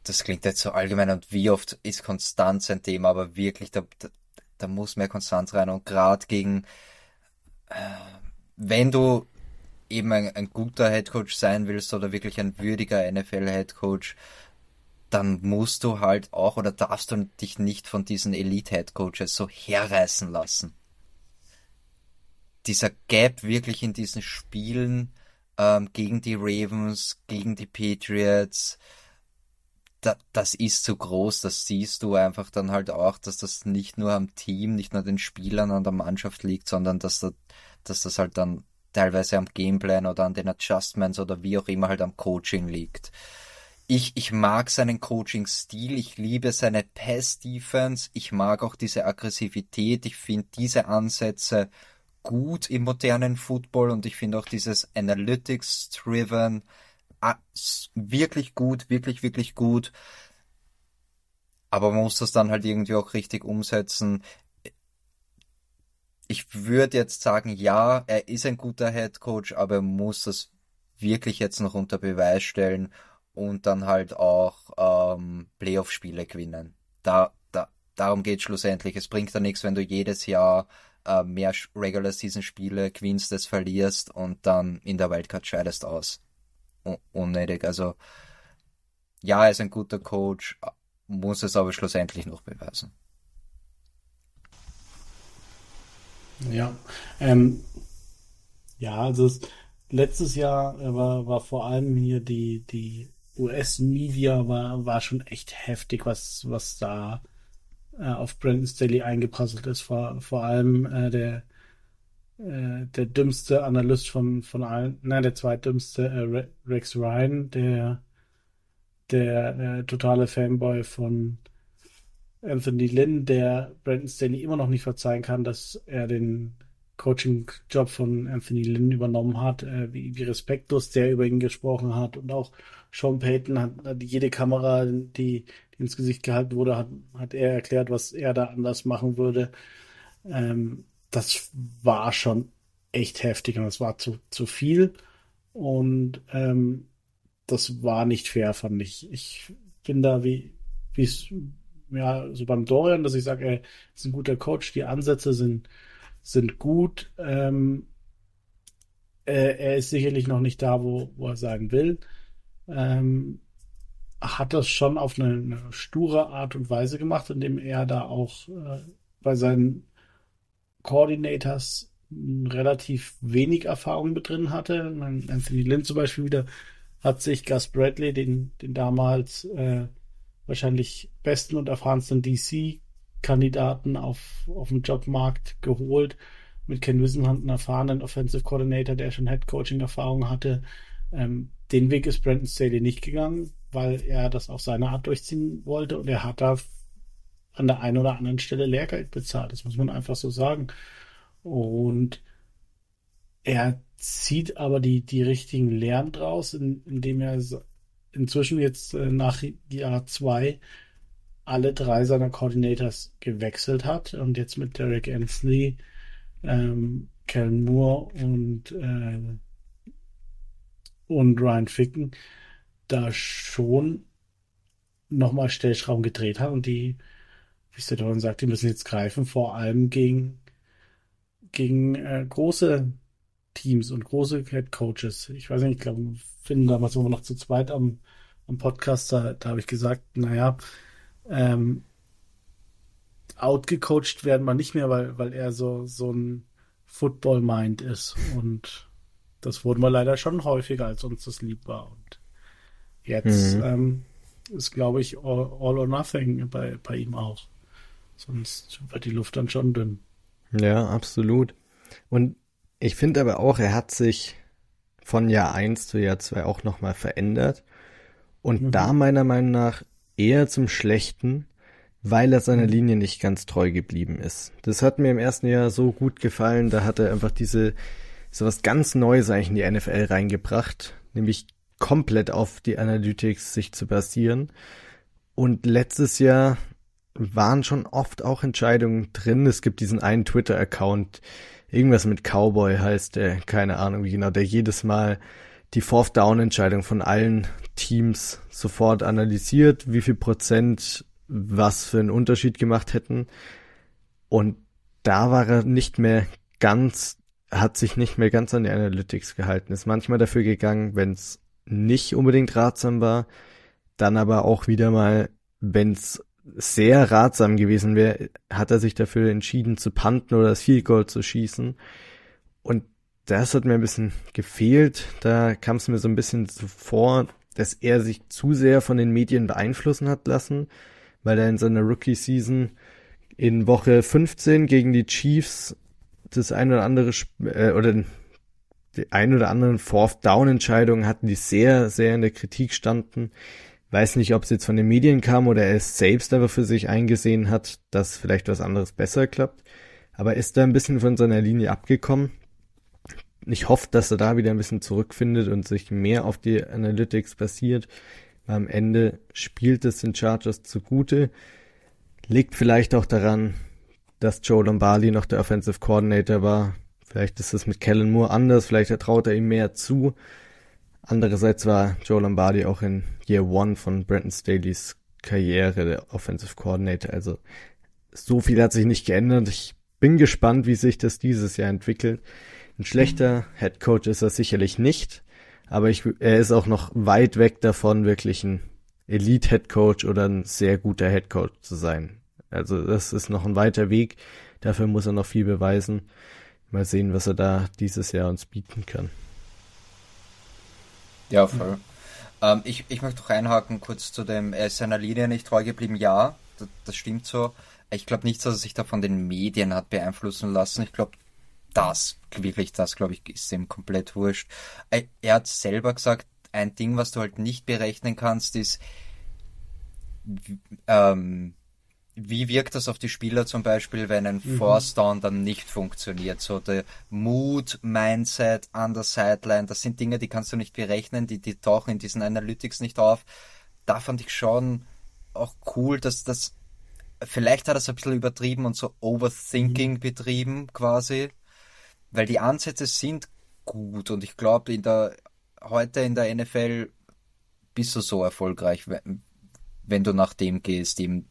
S2: das klingt jetzt so allgemein und wie oft ist Konstanz ein Thema, aber wirklich, da, da, da muss mehr Konstanz rein und gerade gegen, äh, wenn du eben ein, ein guter Headcoach sein willst oder wirklich ein würdiger NFL-Headcoach, dann musst du halt auch oder darfst du dich nicht von diesen Elite-Headcoaches so herreißen lassen. Dieser Gap wirklich in diesen Spielen ähm, gegen die Ravens, gegen die Patriots, da, das ist zu groß, das siehst du einfach dann halt auch, dass das nicht nur am Team, nicht nur den Spielern und der Mannschaft liegt, sondern dass, da, dass das halt dann teilweise am Gameplan oder an den Adjustments oder wie auch immer halt am Coaching liegt. Ich, ich mag seinen Coaching-Stil, ich liebe seine Pass-Defense, ich mag auch diese Aggressivität, ich finde diese Ansätze gut im modernen Football und ich finde auch dieses Analytics-driven wirklich gut, wirklich, wirklich gut. Aber man muss das dann halt irgendwie auch richtig umsetzen ich würde jetzt sagen, ja, er ist ein guter Head Coach, aber er muss das wirklich jetzt noch unter Beweis stellen und dann halt auch ähm, Playoff-Spiele gewinnen. Da, da, darum geht schlussendlich. Es bringt ja nichts, wenn du jedes Jahr äh, mehr Regular Season Spiele gewinnst, das verlierst und dann in der Wildcard scheidest aus. Un unnötig. Also ja, er ist ein guter Coach, muss es aber schlussendlich noch beweisen.
S3: Ja, ähm, ja, also es, letztes Jahr war, war vor allem hier die, die US-Media war, war schon echt heftig, was, was da äh, auf Brandon Staley eingeprasselt ist. Vor, vor allem äh, der, äh, der dümmste Analyst von, von allen, nein, der zweitdümmste, äh, Rex Ryan, der, der äh, totale Fanboy von Anthony Lynn, der Brandon Staley immer noch nicht verzeihen kann, dass er den Coaching-Job von Anthony Lynn übernommen hat, äh, wie, wie respektlos der über ihn gesprochen hat und auch Sean Payton hat, hat jede Kamera, die, die, ins Gesicht gehalten wurde, hat, hat er erklärt, was er da anders machen würde. Ähm, das war schon echt heftig und das war zu, zu viel und ähm, das war nicht fair, fand ich. Ich bin da wie, wie es ja, so beim Dorian, dass ich sage, er ist ein guter Coach, die Ansätze sind, sind gut. Ähm, er, er ist sicherlich noch nicht da, wo, wo er sagen will. Ähm, hat das schon auf eine, eine, sture Art und Weise gemacht, indem er da auch äh, bei seinen Coordinators relativ wenig Erfahrung mit drin hatte. Anthony Lynn zum Beispiel wieder hat sich Gus Bradley, den, den damals äh, wahrscheinlich besten und erfahrensten DC-Kandidaten auf, auf dem Jobmarkt geholt. Mit Ken Wisenhunt, einen erfahrenen Offensive Coordinator, der schon Head Coaching Erfahrung hatte. Ähm, den Weg ist Brandon Staley nicht gegangen, weil er das auf seine Art durchziehen wollte und er hat da an der einen oder anderen Stelle Lehrgeld bezahlt. Das muss man einfach so sagen. Und er zieht aber die, die richtigen Lehren draus, indem er inzwischen jetzt äh, nach Jahr zwei alle drei seiner Coordinators gewechselt hat und jetzt mit Derek Ansley, ähm, Kellen Moore und, äh, und Ryan Ficken da schon nochmal Stellschrauben gedreht hat und die, wie es der Don sagt, die müssen jetzt greifen, vor allem gegen, gegen äh, große Teams und große Head Coaches. Ich weiß nicht, ich glaube, finden damals waren noch zu zweit am, am Podcast, da, da habe ich gesagt, naja, ähm, outgecoacht werden wir nicht mehr, weil, weil er so, so ein Football-Mind ist. Und das wurden wir leider schon häufiger, als uns das lieb war. Und jetzt mhm. ähm, ist, glaube ich, all, all, or nothing bei, bei ihm auch. Sonst wird die Luft dann schon dünn.
S1: Ja, absolut. Und ich finde aber auch, er hat sich von Jahr 1 zu Jahr 2 auch nochmal verändert. Und mhm. da meiner Meinung nach eher zum Schlechten, weil er seiner Linie nicht ganz treu geblieben ist. Das hat mir im ersten Jahr so gut gefallen. Da hat er einfach diese, so was ganz Neues eigentlich in die NFL reingebracht, nämlich komplett auf die Analytics sich zu basieren. Und letztes Jahr waren schon oft auch Entscheidungen drin. Es gibt diesen einen Twitter-Account, irgendwas mit Cowboy heißt der, keine Ahnung wie genau, der jedes Mal die Fourth Down Entscheidung von allen Teams sofort analysiert, wie viel Prozent was für einen Unterschied gemacht hätten. Und da war er nicht mehr ganz, hat sich nicht mehr ganz an die Analytics gehalten, ist manchmal dafür gegangen, wenn es nicht unbedingt ratsam war, dann aber auch wieder mal, wenn es sehr ratsam gewesen wäre, hat er sich dafür entschieden zu panten oder das Field Goal zu schießen. Und das hat mir ein bisschen gefehlt. Da kam es mir so ein bisschen so vor, dass er sich zu sehr von den Medien beeinflussen hat lassen, weil er in seiner Rookie-Season in Woche 15 gegen die Chiefs das ein oder andere äh, oder die ein oder anderen Fourth Down Entscheidungen hatten, die sehr, sehr in der Kritik standen. Weiß nicht, ob es jetzt von den Medien kam oder er es selbst aber für sich eingesehen hat, dass vielleicht was anderes besser klappt. Aber ist da ein bisschen von seiner Linie abgekommen. Ich hoffe, dass er da wieder ein bisschen zurückfindet und sich mehr auf die Analytics basiert. Am Ende spielt es den Chargers zugute. Liegt vielleicht auch daran, dass Joe Lombardi noch der Offensive Coordinator war. Vielleicht ist es mit Kellen Moore anders, vielleicht traut er ihm mehr zu. Andererseits war Joe Lombardi auch in Year One von Brandon Staley's Karriere der Offensive Coordinator. Also so viel hat sich nicht geändert. Ich bin gespannt, wie sich das dieses Jahr entwickelt. Ein schlechter Head Coach ist er sicherlich nicht, aber ich, er ist auch noch weit weg davon, wirklich ein Elite Head Coach oder ein sehr guter Head Coach zu sein. Also das ist noch ein weiter Weg. Dafür muss er noch viel beweisen. Mal sehen, was er da dieses Jahr uns bieten kann.
S2: Ja, voll. Ähm, ich, ich möchte noch einhaken kurz zu dem, er ist seiner Linie nicht treu geblieben. Ja, das, das stimmt so. Ich glaube nicht, dass er sich da von den Medien hat beeinflussen lassen. Ich glaube, das, wirklich das, glaube ich, ist ihm komplett wurscht. Er, er hat selber gesagt, ein Ding, was du halt nicht berechnen kannst, ist, ähm, wie wirkt das auf die Spieler zum Beispiel, wenn ein mhm. Force Down dann nicht funktioniert? So der Mood, Mindset an der Sideline, das sind Dinge, die kannst du nicht berechnen, die, die tauchen in diesen Analytics nicht auf. Da fand ich schon auch cool, dass das, vielleicht hat er es ein bisschen übertrieben und so Overthinking mhm. betrieben quasi, weil die Ansätze sind gut und ich glaube, in der, heute in der NFL bist du so erfolgreich, wenn, wenn du nach dem gehst, eben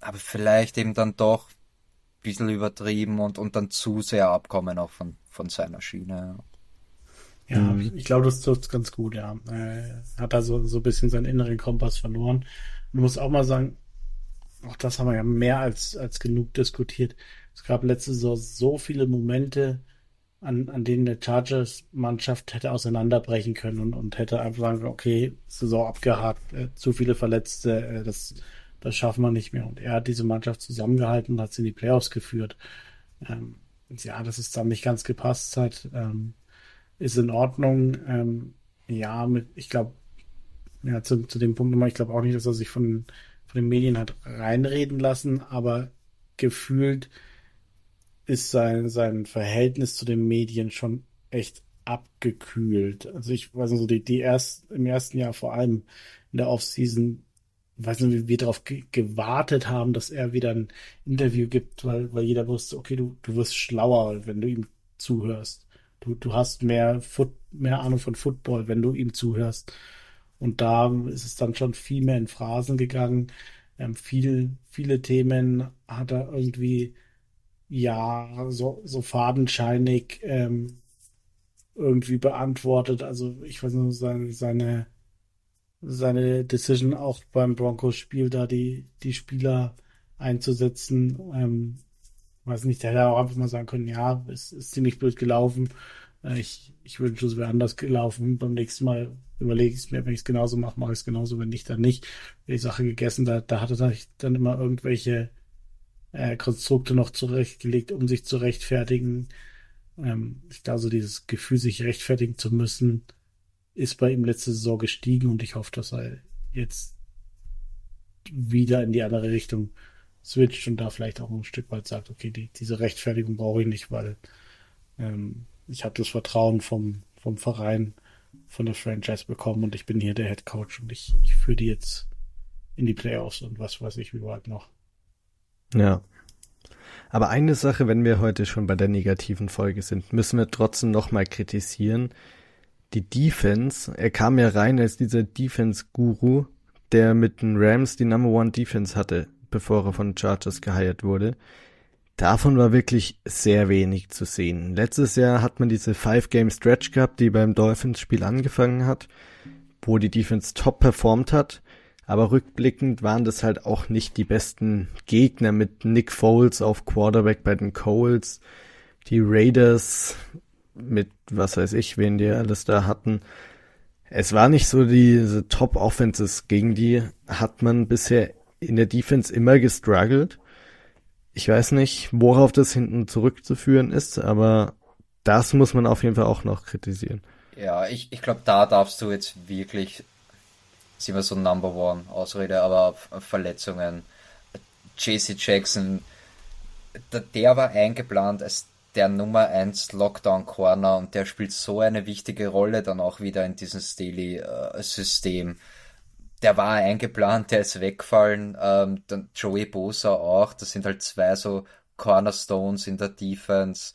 S2: aber vielleicht eben dann doch ein bisschen übertrieben und, und dann zu sehr abkommen auch von, von seiner Schiene.
S3: Ja, mhm. ich glaube, das tut ganz gut, ja. Er hat da so, so ein bisschen seinen inneren Kompass verloren. Man muss auch mal sagen, auch das haben wir ja mehr als, als genug diskutiert. Es gab letzte Saison so viele Momente, an, an denen der Chargers-Mannschaft hätte auseinanderbrechen können und, und hätte einfach sagen, okay, Saison abgehakt, äh, zu viele Verletzte, äh, das das schaffen wir nicht mehr. Und er hat diese Mannschaft zusammengehalten und hat sie in die Playoffs geführt. Ähm, ja, dass es dann nicht ganz gepasst hat, ähm, ist in Ordnung. Ähm, ja, mit, ich glaube, ja, zu, zu dem Punkt nochmal, ich glaube auch nicht, dass er sich von, von den Medien hat reinreden lassen, aber gefühlt ist sein, sein Verhältnis zu den Medien schon echt abgekühlt. Also ich weiß nicht, so die, die erst, im ersten Jahr vor allem in der Offseason weiß nicht, wie wir darauf gewartet haben, dass er wieder ein Interview gibt, weil, weil jeder wusste, okay, du, du wirst schlauer, wenn du ihm zuhörst. Du, du hast mehr, Foot, mehr Ahnung von Football, wenn du ihm zuhörst. Und da ist es dann schon viel mehr in Phrasen gegangen. Ähm, viel, viele Themen hat er irgendwie, ja, so, so fadenscheinig ähm, irgendwie beantwortet. Also ich weiß nicht, seine, seine seine Decision auch beim Broncos-Spiel da die, die Spieler einzusetzen. Ähm, weiß nicht, der hätte auch einfach mal sagen können, ja, es ist ziemlich blöd gelaufen. Äh, ich, ich wünsche, es wäre anders gelaufen. Beim nächsten Mal überlege ich es mir, wenn ich es genauso mache, mache ich es genauso. Wenn nicht, dann nicht. Die Sache gegessen, da, da hatte ich dann immer irgendwelche äh, Konstrukte noch zurechtgelegt, um sich zu rechtfertigen. Ähm, ich glaube, so dieses Gefühl, sich rechtfertigen zu müssen, ist bei ihm letzte Saison gestiegen und ich hoffe, dass er jetzt wieder in die andere Richtung switcht und da vielleicht auch ein Stück weit sagt, okay, die, diese Rechtfertigung brauche ich nicht, weil ähm, ich habe das Vertrauen vom, vom Verein, von der Franchise bekommen und ich bin hier der Head Coach und ich, ich führe die jetzt in die Playoffs und was weiß ich wie weit noch.
S1: Ja. Aber eine Sache, wenn wir heute schon bei der negativen Folge sind, müssen wir trotzdem nochmal kritisieren. Die Defense, er kam ja rein als dieser Defense-Guru, der mit den Rams die Number One Defense hatte, bevor er von Chargers geheiert wurde. Davon war wirklich sehr wenig zu sehen. Letztes Jahr hat man diese Five-Game-Stretch gehabt, die beim Dolphins-Spiel angefangen hat, wo die Defense top performt hat. Aber rückblickend waren das halt auch nicht die besten Gegner mit Nick Foles auf Quarterback bei den Coles. Die Raiders mit was weiß ich, wen die alles da hatten. Es war nicht so diese Top-Offenses, gegen die hat man bisher in der Defense immer gestruggelt. Ich weiß nicht, worauf das hinten zurückzuführen ist, aber das muss man auf jeden Fall auch noch kritisieren.
S2: Ja, ich, ich glaube, da darfst du jetzt wirklich, sind wir so Number One Ausrede, aber Verletzungen. JC Jackson, der, der war eingeplant als der Nummer 1 Lockdown Corner und der spielt so eine wichtige Rolle dann auch wieder in diesem Staley-System. Äh, der war eingeplant, der ist weggefallen. Ähm, dann Joey Bosa auch. Das sind halt zwei so Cornerstones in der Defense,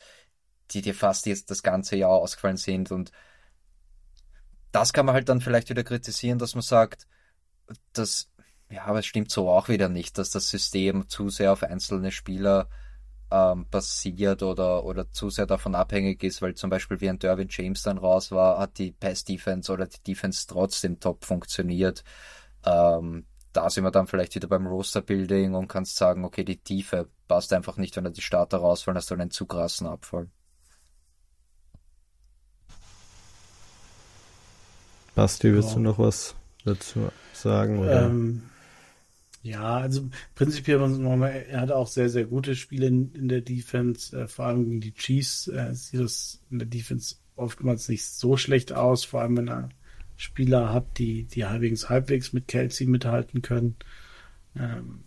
S2: die dir fast jetzt das ganze Jahr ausgefallen sind. Und das kann man halt dann vielleicht wieder kritisieren, dass man sagt, dass, ja, aber es stimmt so auch wieder nicht, dass das System zu sehr auf einzelne Spieler ähm, basiert oder, oder zu sehr davon abhängig ist, weil zum Beispiel wie ein Derwin James dann raus war, hat die Pass-Defense oder die Defense trotzdem top funktioniert. Ähm, da sind wir dann vielleicht wieder beim Roster-Building und kannst sagen, okay, die Tiefe passt einfach nicht, wenn da die Starter rausfallen, hast du einen zu krassen Abfall.
S1: Basti, willst ja. du noch was dazu sagen? Oder?
S3: Ähm, ja, also prinzipiell, er hatte auch sehr, sehr gute Spiele in, in der Defense, äh, vor allem gegen die Chiefs äh, sieht das in der Defense oftmals nicht so schlecht aus, vor allem wenn er Spieler hat, die, die halbwegs, halbwegs mit Kelsey mithalten können. Ähm,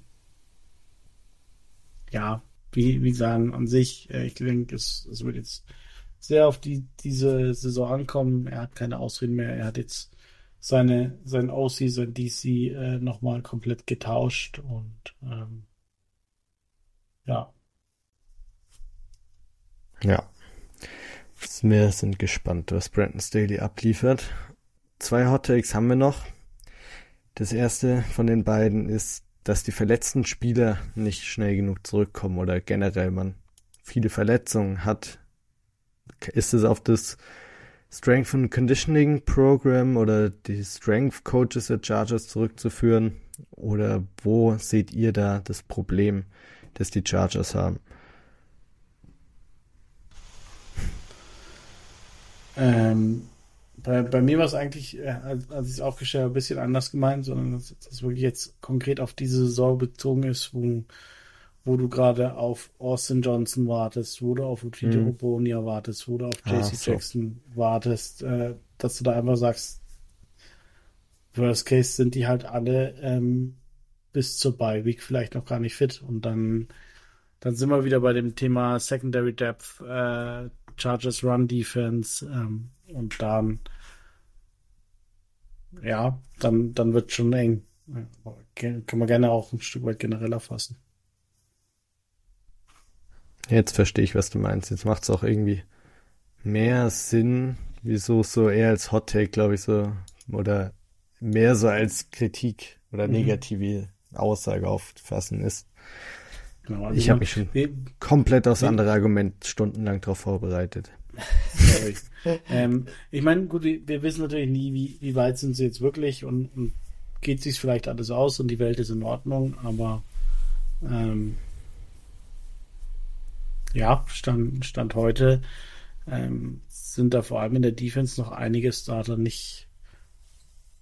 S3: ja, wie, wie sagen, an sich, äh, ich denke, es, es wird jetzt sehr auf die, diese Saison ankommen. Er hat keine Ausreden mehr. Er hat jetzt seine, sein OC, sein DC äh, nochmal komplett getauscht und ähm, ja.
S1: Ja. Wir sind gespannt, was Brandon Staley abliefert. Zwei Hot Takes haben wir noch. Das erste von den beiden ist, dass die verletzten Spieler nicht schnell genug zurückkommen oder generell man viele Verletzungen hat. Ist es auf das Strength and Conditioning Program oder die Strength Coaches der Chargers zurückzuführen? Oder wo seht ihr da das Problem, das die Chargers haben?
S3: Ähm, bei, bei mir war es eigentlich, äh, als, als ich es aufgestellt habe, ein bisschen anders gemeint, sondern dass das wirklich jetzt konkret auf diese Saison bezogen ist, wo wo du gerade auf Austin Johnson wartest, wo du auf Tito mhm. Obonia wartest, wo du auf JC ah, so. Jackson wartest, äh, dass du da einfach sagst, Worst Case sind die halt alle ähm, bis zur Bye Week vielleicht noch gar nicht fit und dann dann sind wir wieder bei dem Thema Secondary Depth, äh, Chargers Run Defense ähm, und dann ja, dann dann wird schon eng. Kann man gerne auch ein Stück weit generell erfassen.
S1: Jetzt verstehe ich, was du meinst. Jetzt macht es auch irgendwie mehr Sinn, wieso so eher als Hot Take, glaube ich, so, oder mehr so als Kritik oder mhm. negative mhm. Aussage auffassen ist. Genau, also ich habe mich schon wir, komplett aufs andere Argument stundenlang darauf vorbereitet.
S3: ähm, ich meine, gut, wir, wir, wissen natürlich nie, wie, wie weit sind sie jetzt wirklich und, und geht sich vielleicht alles aus und die Welt ist in Ordnung, aber ähm, ja, Stand, Stand heute ähm, sind da vor allem in der Defense noch einige Starter nicht,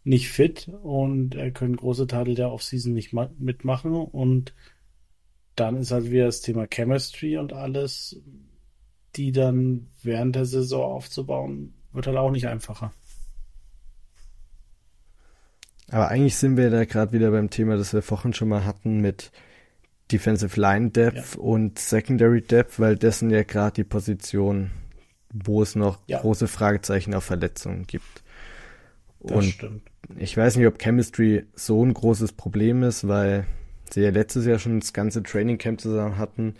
S3: nicht fit und äh, können große Teile der Offseason nicht mitmachen. Und dann ist halt wieder das Thema Chemistry und alles, die dann während der Saison aufzubauen, wird halt auch nicht einfacher.
S1: Aber eigentlich sind wir da gerade wieder beim Thema, das wir vorhin schon mal hatten mit Defensive Line Depth ja. und Secondary Depth, weil das sind ja gerade die Positionen, wo es noch ja. große Fragezeichen auf Verletzungen gibt. Das und stimmt. ich weiß nicht, ob Chemistry so ein großes Problem ist, weil sie ja letztes Jahr schon das ganze Training Camp zusammen hatten.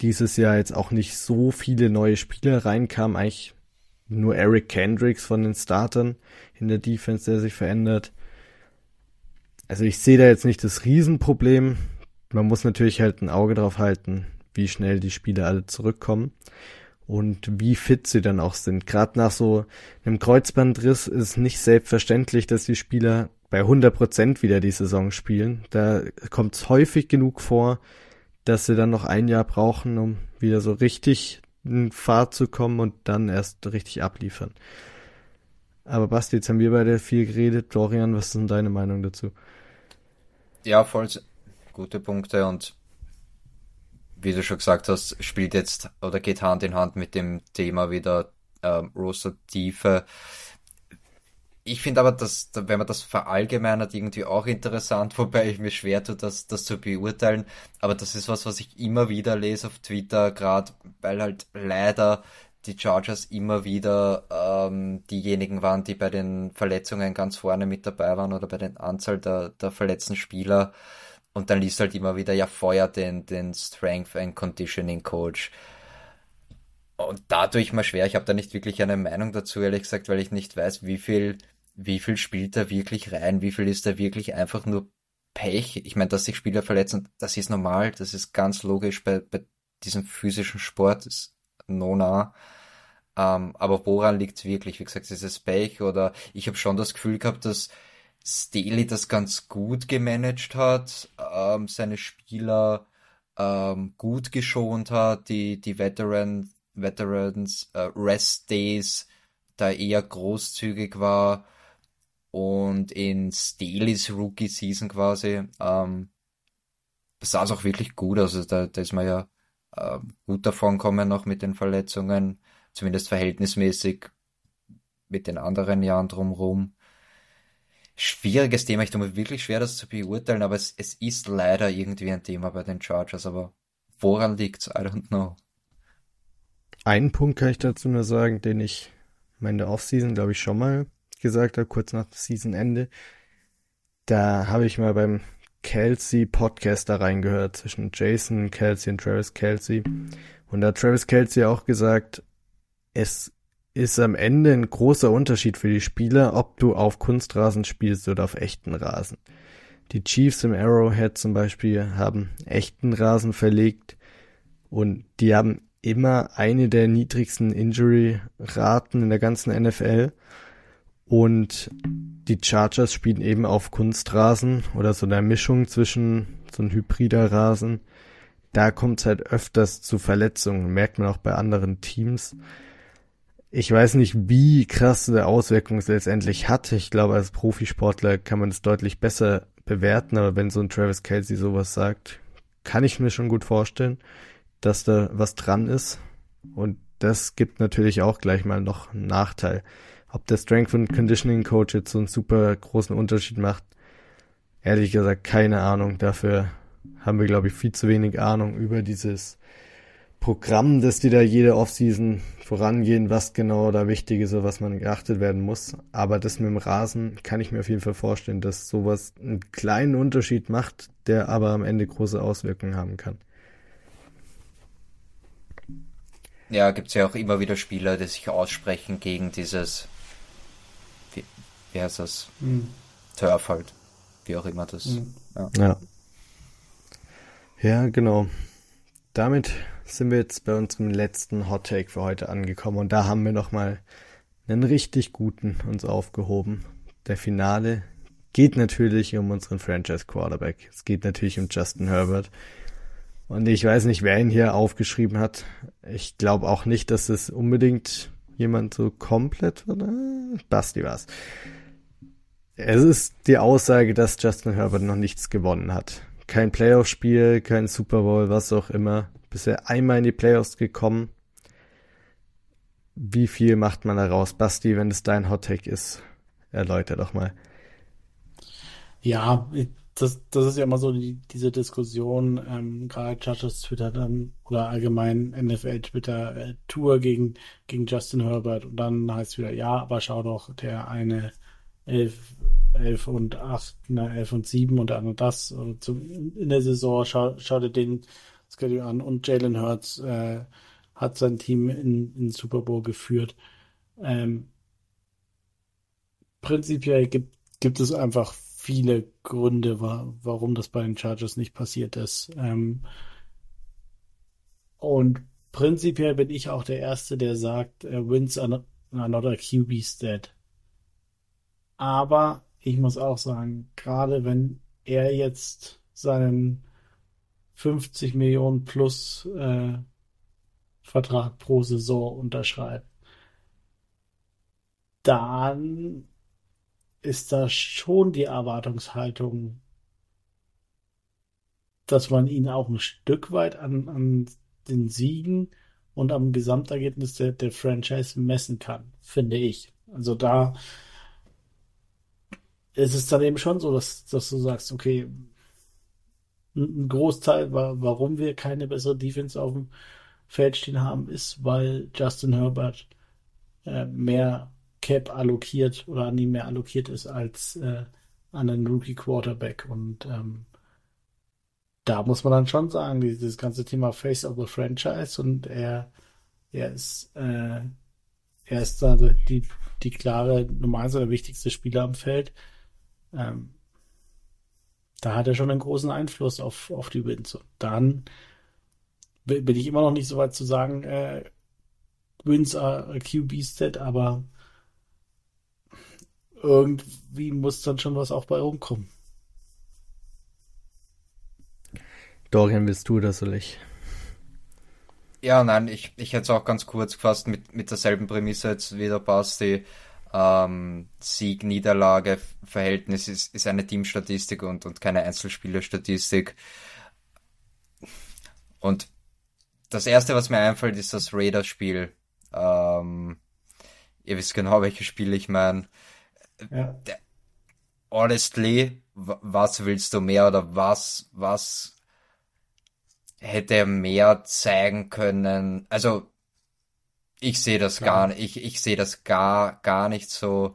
S1: Dieses Jahr jetzt auch nicht so viele neue Spieler reinkamen, eigentlich nur Eric Kendricks von den Startern in der Defense, der sich verändert. Also ich sehe da jetzt nicht das Riesenproblem. Man muss natürlich halt ein Auge drauf halten, wie schnell die Spieler alle zurückkommen und wie fit sie dann auch sind. Gerade nach so einem Kreuzbandriss ist nicht selbstverständlich, dass die Spieler bei 100 Prozent wieder die Saison spielen. Da kommt es häufig genug vor, dass sie dann noch ein Jahr brauchen, um wieder so richtig in Fahrt zu kommen und dann erst richtig abliefern. Aber Basti, jetzt haben wir beide viel geredet. Dorian, was ist denn deine Meinung dazu?
S2: Ja, voll gute Punkte und wie du schon gesagt hast, spielt jetzt oder geht Hand in Hand mit dem Thema wieder ähm, Roster-Tiefe. Ich finde aber, dass, wenn man das verallgemeinert, irgendwie auch interessant, wobei ich mir schwer tue, das, das zu beurteilen. Aber das ist was, was ich immer wieder lese auf Twitter, gerade weil halt leider die Chargers immer wieder ähm, diejenigen waren, die bei den Verletzungen ganz vorne mit dabei waren oder bei den Anzahl der, der verletzten Spieler. Und dann liest halt immer wieder, ja, feuer den, den Strength and Conditioning Coach. Und dadurch mal schwer, ich habe da nicht wirklich eine Meinung dazu, ehrlich gesagt, weil ich nicht weiß, wie viel, wie viel spielt da wirklich rein, wie viel ist da wirklich einfach nur Pech. Ich meine, dass sich Spieler verletzen, das ist normal, das ist ganz logisch bei, bei diesem physischen Sport, ist nona. Ähm, aber woran liegt es wirklich? Wie gesagt, ist es Pech oder ich habe schon das Gefühl gehabt, dass Staley das ganz gut gemanagt hat, ähm, seine Spieler ähm, gut geschont hat, die, die Veteran, Veterans äh, Rest Days da eher großzügig war und in Staley's Rookie Season quasi ähm, sah es auch wirklich gut aus. Also da, da ist man ja äh, gut davon kommen noch mit den Verletzungen, zumindest verhältnismäßig mit den anderen Jahren drumherum schwieriges Thema. Ich tue mir wirklich schwer, das zu beurteilen, aber es, es ist leider irgendwie ein Thema bei den Chargers. Aber woran liegt's? I don't know.
S1: Einen Punkt kann ich dazu nur sagen, den ich in der Offseason, glaube ich, schon mal gesagt habe, kurz nach Seasonende. Da habe ich mal beim Kelsey Podcast da reingehört zwischen Jason Kelsey und Travis Kelsey. Und da hat Travis Kelsey auch gesagt, es ist am Ende ein großer Unterschied für die Spieler, ob du auf Kunstrasen spielst oder auf echten Rasen. Die Chiefs im Arrowhead zum Beispiel haben echten Rasen verlegt und die haben immer eine der niedrigsten Injury-Raten in der ganzen NFL. Und die Chargers spielen eben auf Kunstrasen oder so eine Mischung zwischen so ein hybrider Rasen. Da kommt es halt öfters zu Verletzungen, merkt man auch bei anderen Teams ich weiß nicht, wie krasse Auswirkungen es letztendlich hat. Ich glaube, als Profisportler kann man es deutlich besser bewerten, aber wenn so ein Travis Kelsey sowas sagt, kann ich mir schon gut vorstellen, dass da was dran ist. Und das gibt natürlich auch gleich mal noch einen Nachteil. Ob der Strength and Conditioning Coach jetzt so einen super großen Unterschied macht, ehrlich gesagt keine Ahnung. Dafür haben wir, glaube ich, viel zu wenig Ahnung über dieses Programm, dass die da jede Offseason vorangehen, was genau da wichtig ist oder was man geachtet werden muss. Aber das mit dem Rasen kann ich mir auf jeden Fall vorstellen, dass sowas einen kleinen Unterschied macht, der aber am Ende große Auswirkungen haben kann.
S2: Ja, gibt es ja auch immer wieder Spieler, die sich aussprechen gegen dieses, wie, wie heißt das? Mhm. Turf halt. Wie auch immer das. Mhm.
S1: Ja. ja. Ja, genau. Damit sind wir jetzt bei unserem letzten Hot Take für heute angekommen und da haben wir nochmal einen richtig guten uns aufgehoben. Der Finale geht natürlich um unseren Franchise Quarterback. Es geht natürlich um Justin Herbert. Und ich weiß nicht, wer ihn hier aufgeschrieben hat. Ich glaube auch nicht, dass es unbedingt jemand so komplett war. Basti war's. Es ist die Aussage, dass Justin Herbert noch nichts gewonnen hat. Kein Playoff-Spiel, kein Super Bowl, was auch immer. Bisher einmal in die Playoffs gekommen. Wie viel macht man daraus? Basti, wenn es dein Hot Take ist, erläuter doch mal.
S3: Ja, das, das ist ja immer so die, diese Diskussion, ähm, gerade Judges Twitter dann oder allgemein NFL Twitter äh, Tour gegen, gegen Justin Herbert und dann heißt es wieder, ja, aber schau doch, der eine 11, 11 und 8, na, 11 und 7 und dann und das und zum, in der Saison, schau, schau dir den Schedule an und Jalen Hurts äh, hat sein Team in, in Super Bowl geführt. Ähm, prinzipiell gibt, gibt es einfach viele Gründe, wa warum das bei den Chargers nicht passiert ist. Ähm, und prinzipiell bin ich auch der Erste, der sagt, äh, wins are not a QB stat. Aber ich muss auch sagen, gerade wenn er jetzt seinen 50 Millionen plus äh, Vertrag pro Saison unterschreibt, dann ist da schon die Erwartungshaltung, dass man ihn auch ein Stück weit an, an den Siegen und am Gesamtergebnis der, der Franchise messen kann, finde ich. Also da ist es dann eben schon so, dass, dass du sagst, okay, ein Großteil, warum wir keine bessere Defense auf dem Feld stehen haben, ist, weil Justin Herbert äh, mehr Cap allokiert oder an ihm mehr allokiert ist als äh, an einen Rookie Quarterback. Und ähm, da muss man dann schon sagen, dieses ganze Thema Face of the Franchise und er, er ist, äh, er ist da die, die klare Nummer eins oder wichtigste Spieler am Feld. Ähm, da hat er schon einen großen Einfluss auf, auf die Wins. Und dann bin ich immer noch nicht so weit zu sagen, äh, Wins are QB-Stat, aber irgendwie muss dann schon was auch bei rumkommen.
S1: Dorian, willst du das oder ich?
S2: Ja, nein, ich, ich hätte es auch ganz kurz gefasst mit, mit derselben Prämisse jetzt wieder Basti. Ähm, Sieg, Niederlage, Verhältnis ist, ist eine Teamstatistik und, und keine Einzelspielerstatistik. Und das erste, was mir einfällt, ist das Raiders-Spiel. Ähm, ihr wisst genau, welches Spiel ich meine. Ja. honestly, was willst du mehr oder was, was hätte er mehr zeigen können? Also, ich sehe das Klar. gar nicht, ich, ich sehe das gar, gar nicht so,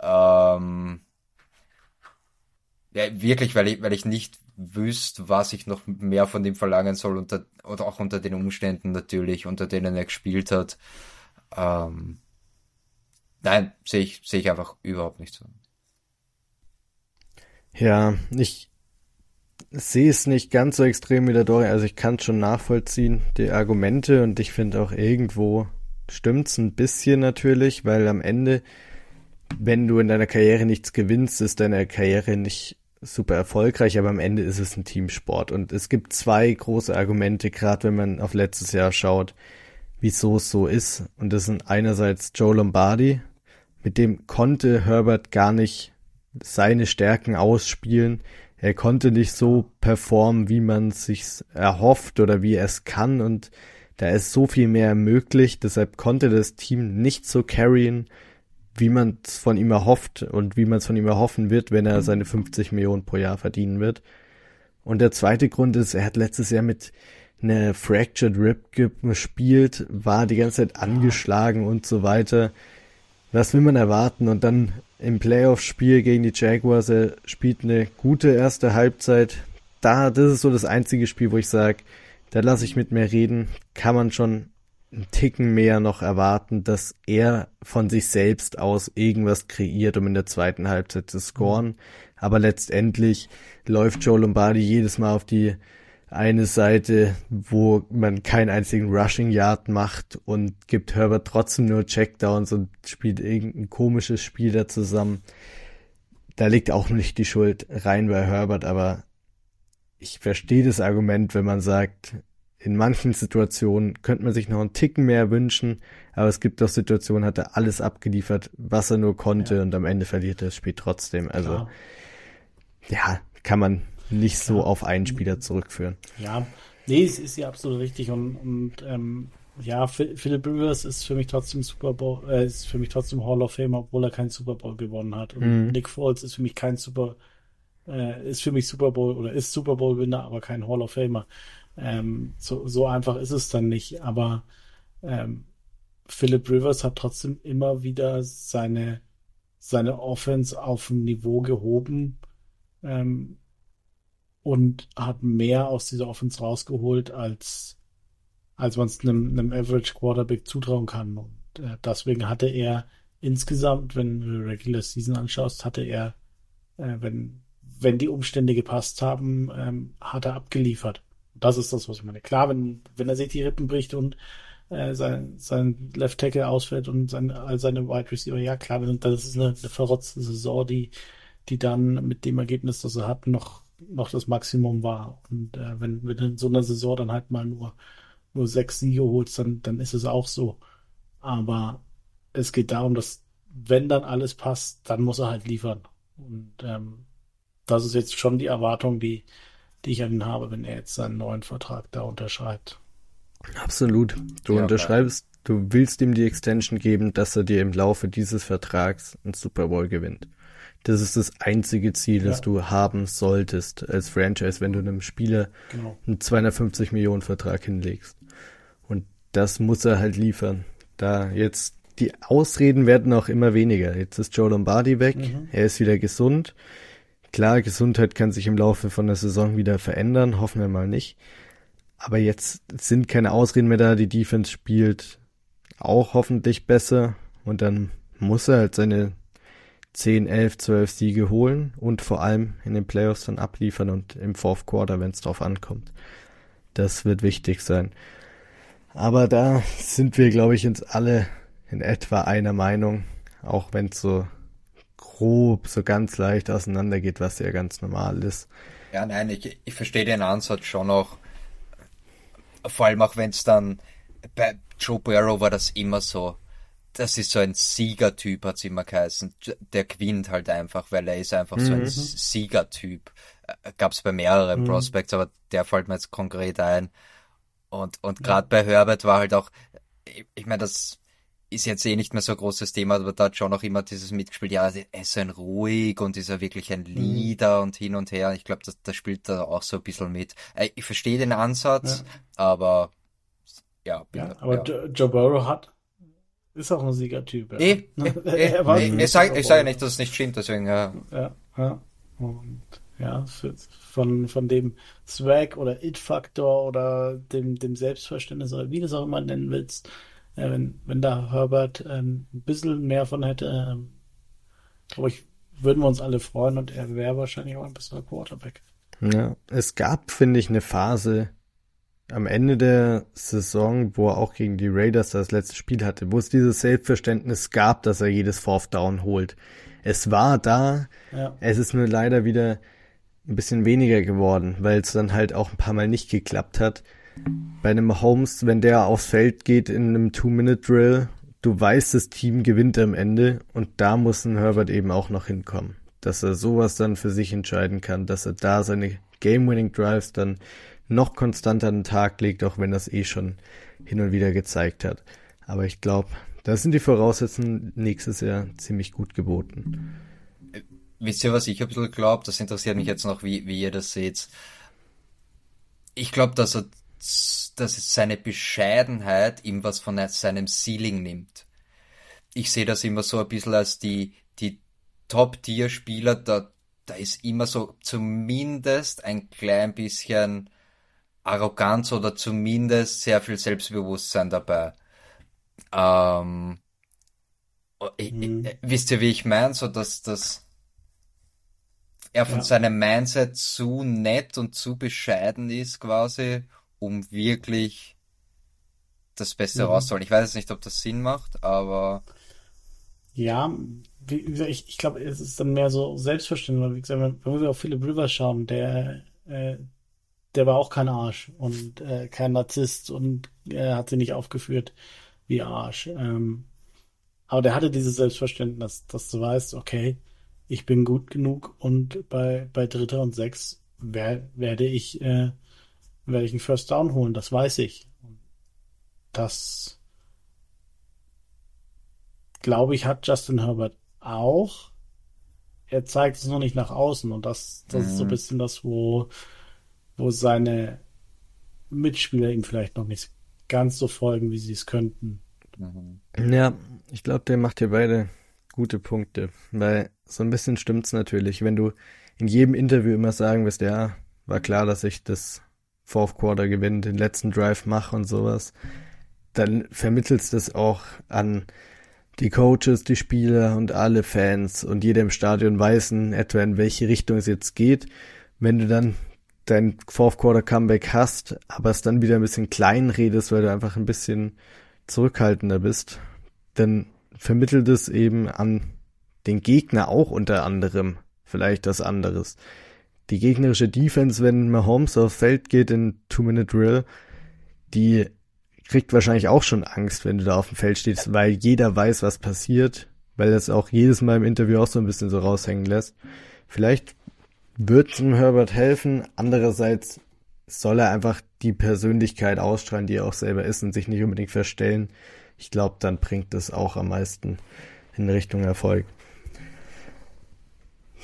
S2: ähm, ja, wirklich, weil ich, weil ich nicht wüsste, was ich noch mehr von ihm verlangen soll unter, oder auch unter den Umständen natürlich, unter denen er gespielt hat. Ähm, Nein, sehe ich, sehe ich einfach überhaupt nicht so.
S1: Ja, ich sehe es nicht ganz so extrem wie der Dorian. Also ich kann schon nachvollziehen, die Argumente und ich finde auch irgendwo stimmt's ein bisschen natürlich, weil am Ende, wenn du in deiner Karriere nichts gewinnst, ist deine Karriere nicht super erfolgreich, aber am Ende ist es ein Teamsport. Und es gibt zwei große Argumente, gerade wenn man auf letztes Jahr schaut, wieso es so ist. Und das sind einerseits Joe Lombardi, mit dem konnte Herbert gar nicht seine Stärken ausspielen. Er konnte nicht so performen, wie man sich erhofft oder wie er es kann und da ist so viel mehr möglich. Deshalb konnte das Team nicht so carryen, wie man es von ihm erhofft und wie man es von ihm erhoffen wird, wenn er seine 50 Millionen pro Jahr verdienen wird. Und der zweite Grund ist, er hat letztes Jahr mit einer Fractured Rib gespielt, war die ganze Zeit angeschlagen und so weiter was will man erwarten? Und dann im Playoff-Spiel gegen die Jaguars, er spielt eine gute erste Halbzeit. Da, das ist so das einzige Spiel, wo ich sage, da lasse ich mit mir reden, kann man schon einen Ticken mehr noch erwarten, dass er von sich selbst aus irgendwas kreiert, um in der zweiten Halbzeit zu scoren. Aber letztendlich läuft Joe Lombardi jedes Mal auf die eine Seite, wo man keinen einzigen Rushing Yard macht und gibt Herbert trotzdem nur Checkdowns und spielt irgendein komisches Spiel da zusammen. Da liegt auch nicht die Schuld rein bei Herbert, aber ich verstehe das Argument, wenn man sagt, in manchen Situationen könnte man sich noch einen Ticken mehr wünschen, aber es gibt auch Situationen, hat er alles abgeliefert, was er nur konnte ja. und am Ende verliert er das Spiel trotzdem. Also Klar. ja, kann man nicht Klar. so auf einen Spieler zurückführen.
S3: Ja, nee, es ist ja absolut richtig und, und ähm, ja, Philip Rivers ist für mich trotzdem Super Bowl, äh, ist für mich trotzdem Hall of Fame, obwohl er keinen Super Bowl gewonnen hat. Und mhm. Nick Foles ist für mich kein Super, äh, ist für mich Super Bowl oder ist Super Bowl Winner, aber kein Hall of Famer. Ähm, so, so einfach ist es dann nicht. Aber ähm, Philip Rivers hat trotzdem immer wieder seine seine Offense auf ein Niveau gehoben ähm, und hat mehr aus dieser Offense rausgeholt als als man es einem, einem Average Quarterback zutrauen kann. Und äh, deswegen hatte er insgesamt, wenn du Regular Season anschaust, hatte er, äh, wenn, wenn die Umstände gepasst haben, ähm, hat er abgeliefert. Das ist das, was ich meine. Klar, wenn, wenn er sich die Rippen bricht und äh, sein, sein Left Tackle ausfällt und sein, all seine Wide Receiver, ja klar, das ist eine, eine verrotzte Saison, die, die dann mit dem Ergebnis, das er hat, noch, noch das Maximum war. Und äh, wenn, wenn in so einer Saison dann halt mal nur nur sechs Siege holst, dann, dann ist es auch so. Aber es geht darum, dass wenn dann alles passt, dann muss er halt liefern. Und ähm, das ist jetzt schon die Erwartung, die, die ich an ihn habe, wenn er jetzt seinen neuen Vertrag da unterschreibt.
S1: Absolut. Du ja, unterschreibst, du willst ihm die Extension geben, dass er dir im Laufe dieses Vertrags einen Super Bowl gewinnt. Das ist das einzige Ziel, ja. das du haben solltest als Franchise, wenn du einem Spieler genau. einen 250 Millionen Vertrag hinlegst das muss er halt liefern. Da jetzt die Ausreden werden auch immer weniger. Jetzt ist Joe Lombardi weg, mhm. er ist wieder gesund. Klar, Gesundheit kann sich im Laufe von der Saison wieder verändern, hoffen wir mal nicht. Aber jetzt sind keine Ausreden mehr da, die Defense spielt auch hoffentlich besser und dann muss er halt seine 10, 11, 12 Siege holen und vor allem in den Playoffs dann abliefern und im Fourth Quarter, wenn es drauf ankommt. Das wird wichtig sein. Aber da sind wir, glaube ich, uns alle in etwa einer Meinung, auch wenn es so grob, so ganz leicht auseinandergeht, was ja ganz normal ist.
S2: Ja, nein, ich, ich verstehe den Ansatz schon auch. Vor allem auch wenn es dann bei Joe Burrow war das immer so. Das ist so ein Siegertyp, hat's immer geheißen. Der gewinnt halt einfach, weil er ist einfach mhm. so ein mhm. Siegertyp. Äh, gab's bei mehreren mhm. Prospects, aber der fällt mir jetzt konkret ein. Und, und gerade bei Herbert war halt auch, ich, ich meine, das ist jetzt eh nicht mehr so ein großes Thema, aber da hat schon auch immer dieses mitgespielt, ja, er ist ein ruhig und ist er wirklich ein mhm. Leader mhm. und hin und her. Ich glaube, das, das spielt da auch so ein bisschen mit. Äh, ich verstehe den Ansatz, ja. aber ja.
S3: ja aber ja. Joe Burrow hat, ist auch ein Siegertyp.
S2: Ja. Eh, eh, eh, ich sage ich sag ja nicht, dass es nicht stimmt, deswegen, ja.
S3: Ja, ja. Und ja, von, von dem Swag oder It-Faktor oder dem, dem Selbstverständnis oder wie du es auch immer nennen willst. Äh, wenn, wenn da Herbert äh, ein bisschen mehr von hätte, äh, glaube ich, würden wir uns alle freuen und er wäre wahrscheinlich auch ein besserer Quarterback.
S1: Ja, es gab, finde ich, eine Phase am Ende der Saison, wo er auch gegen die Raiders das letzte Spiel hatte, wo es dieses Selbstverständnis gab, dass er jedes Fourth Down holt. Es war da, ja. es ist nur leider wieder ein bisschen weniger geworden, weil es dann halt auch ein paar Mal nicht geklappt hat. Bei einem Holmes, wenn der aufs Feld geht in einem Two-Minute-Drill, du weißt, das Team gewinnt am Ende und da muss ein Herbert eben auch noch hinkommen. Dass er sowas dann für sich entscheiden kann, dass er da seine Game-Winning-Drives dann noch konstanter an den Tag legt, auch wenn es eh schon hin und wieder gezeigt hat. Aber ich glaube, da sind die Voraussetzungen nächstes Jahr ziemlich gut geboten.
S2: Wisst ihr, was ich ein bisschen glaube? Das interessiert mich jetzt noch, wie, wie ihr das seht. Ich glaube, dass er, dass seine Bescheidenheit ihm was von seinem Ceiling nimmt. Ich sehe das immer so ein bisschen als die, die Top-Tier-Spieler, da, da ist immer so zumindest ein klein bisschen Arroganz oder zumindest sehr viel Selbstbewusstsein dabei. Ähm, mhm. wisst ihr, wie ich meine? So, dass das er von ja. seinem Mindset zu nett und zu bescheiden ist quasi, um wirklich das Beste mhm. rauszuholen. Ich weiß jetzt nicht, ob das Sinn macht, aber
S3: ja, wie gesagt, ich, ich glaube, es ist dann mehr so Selbstverständlich, wie gesagt, wenn, wir auf Philip Rivers schauen, der, äh, der war auch kein Arsch und äh, kein Narzisst und er hat sie nicht aufgeführt wie Arsch. Ähm, aber der hatte dieses Selbstverständnis, dass du weißt, okay, ich bin gut genug und bei, bei Dritter und Sechs wer, werde ich, äh, werde ich einen First Down holen, das weiß ich. Das glaube ich, hat Justin Herbert auch. Er zeigt es noch nicht nach außen und das, das mhm. ist so ein mhm. bisschen das, wo, wo seine Mitspieler ihm vielleicht noch nicht ganz so folgen, wie sie es könnten.
S1: Mhm. Ja, ich glaube, der macht hier beide gute Punkte, weil so ein bisschen stimmt's natürlich, wenn du in jedem Interview immer sagen wirst, ja, war klar, dass ich das Fourth Quarter gewinne, den letzten Drive mache und sowas, dann vermittelst du es auch an die Coaches, die Spieler und alle Fans und jeder im Stadion weiß in etwa, in welche Richtung es jetzt geht. Wenn du dann dein Fourth Quarter Comeback hast, aber es dann wieder ein bisschen klein redest, weil du einfach ein bisschen zurückhaltender bist, dann vermittelt es eben an den Gegner auch unter anderem vielleicht was anderes. Die gegnerische Defense, wenn Mahomes aufs Feld geht in Two-Minute-Drill, die kriegt wahrscheinlich auch schon Angst, wenn du da auf dem Feld stehst, weil jeder weiß, was passiert, weil das auch jedes Mal im Interview auch so ein bisschen so raushängen lässt. Vielleicht wird es ihm Herbert helfen. Andererseits soll er einfach die Persönlichkeit ausstrahlen, die er auch selber ist und sich nicht unbedingt verstellen. Ich glaube, dann bringt es auch am meisten in Richtung Erfolg.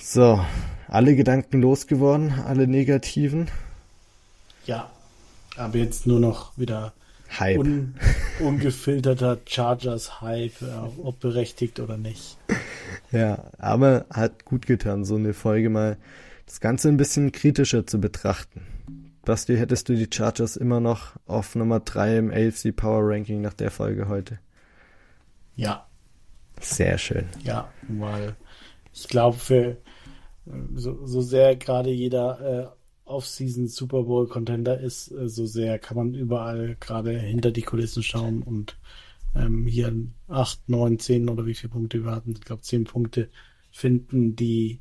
S1: So, alle Gedanken losgeworden, alle negativen.
S3: Ja, aber jetzt nur noch wieder Hype. Un, ungefilterter Chargers-Hype, ob berechtigt oder nicht.
S1: Ja, aber hat gut getan, so eine Folge mal das Ganze ein bisschen kritischer zu betrachten. Basti, hättest du die Chargers immer noch auf Nummer 3 im AFC Power Ranking nach der Folge heute?
S3: Ja.
S1: Sehr schön.
S3: Ja, weil ich glaube, für so, so sehr gerade jeder äh, Off-Season Super Bowl Contender ist, äh, so sehr kann man überall gerade hinter die Kulissen schauen und ähm, hier acht, neun, zehn oder wie viele Punkte wir hatten, ich glaube zehn Punkte finden, die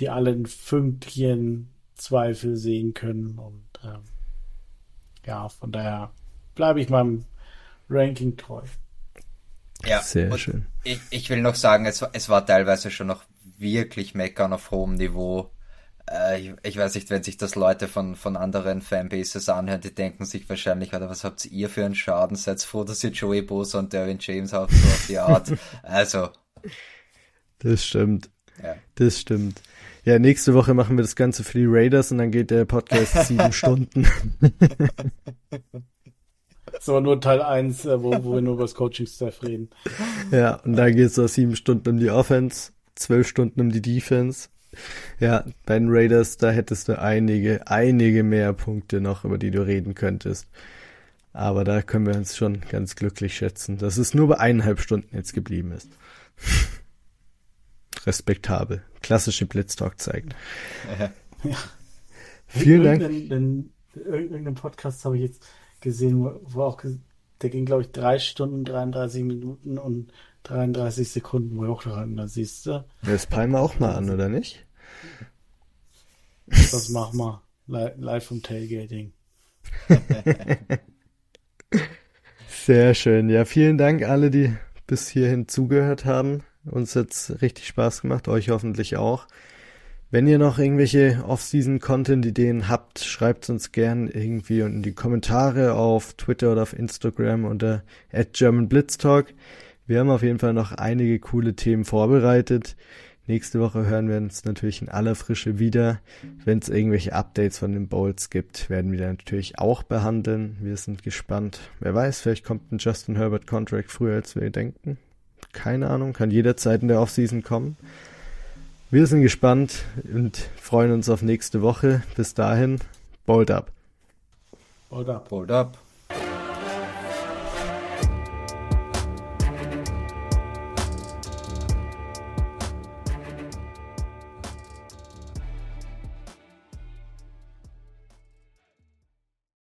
S3: die alle ein Fünkchen Zweifel sehen können. Und ähm, ja, von daher bleibe ich meinem Ranking treu.
S2: Ja, sehr schön. Ich, ich will noch sagen, es, es war teilweise schon noch wirklich meckern auf hohem Niveau. Äh, ich, ich, weiß nicht, wenn sich das Leute von, von anderen Fanbases anhören, die denken sich wahrscheinlich, oder was habt ihr für einen Schaden? Seid froh, dass ihr Joey Bosa und Derwin James habt, so auf die Art. Also.
S1: Das stimmt. Ja. Das stimmt. Ja, nächste Woche machen wir das Ganze für die Raiders und dann geht der Podcast sieben Stunden.
S3: Das ist aber nur Teil 1, äh, wo, wo wir nur über das Coaching-Staff reden.
S1: Ja, und dann geht es so sieben Stunden um die Offense, zwölf Stunden um die Defense. Ja, bei den Raiders, da hättest du einige, einige mehr Punkte noch, über die du reden könntest. Aber da können wir uns schon ganz glücklich schätzen, dass es nur bei eineinhalb Stunden jetzt geblieben ist respektabel. Klassische Blitztalk zeigt. Ja.
S3: ja. Vielen Dank. In irgendeinem Podcast habe ich jetzt gesehen, wo auch, der ging, glaube ich, drei Stunden, 33 Minuten und 33 Sekunden, wo auch dran, da siehst du.
S1: Das peilen wir auch mal an, oder nicht?
S3: Das machen wir. Live vom Tailgating.
S1: Sehr schön. Ja, vielen Dank alle, die bis hierhin zugehört haben. Uns hat's richtig Spaß gemacht, euch hoffentlich auch. Wenn ihr noch irgendwelche Off-Season-Content-Ideen habt, schreibt uns gern irgendwie in die Kommentare auf Twitter oder auf Instagram unter @germanblitztalk. Wir haben auf jeden Fall noch einige coole Themen vorbereitet. Nächste Woche hören wir uns natürlich in aller Frische wieder. Wenn es irgendwelche Updates von den Bowls gibt, werden wir natürlich auch behandeln. Wir sind gespannt. Wer weiß, vielleicht kommt ein Justin Herbert Contract früher, als wir denken. Keine Ahnung, kann jederzeit in der Offseason kommen. Wir sind gespannt und freuen uns auf nächste Woche. Bis dahin, bold up.
S2: Bold up. Bold up.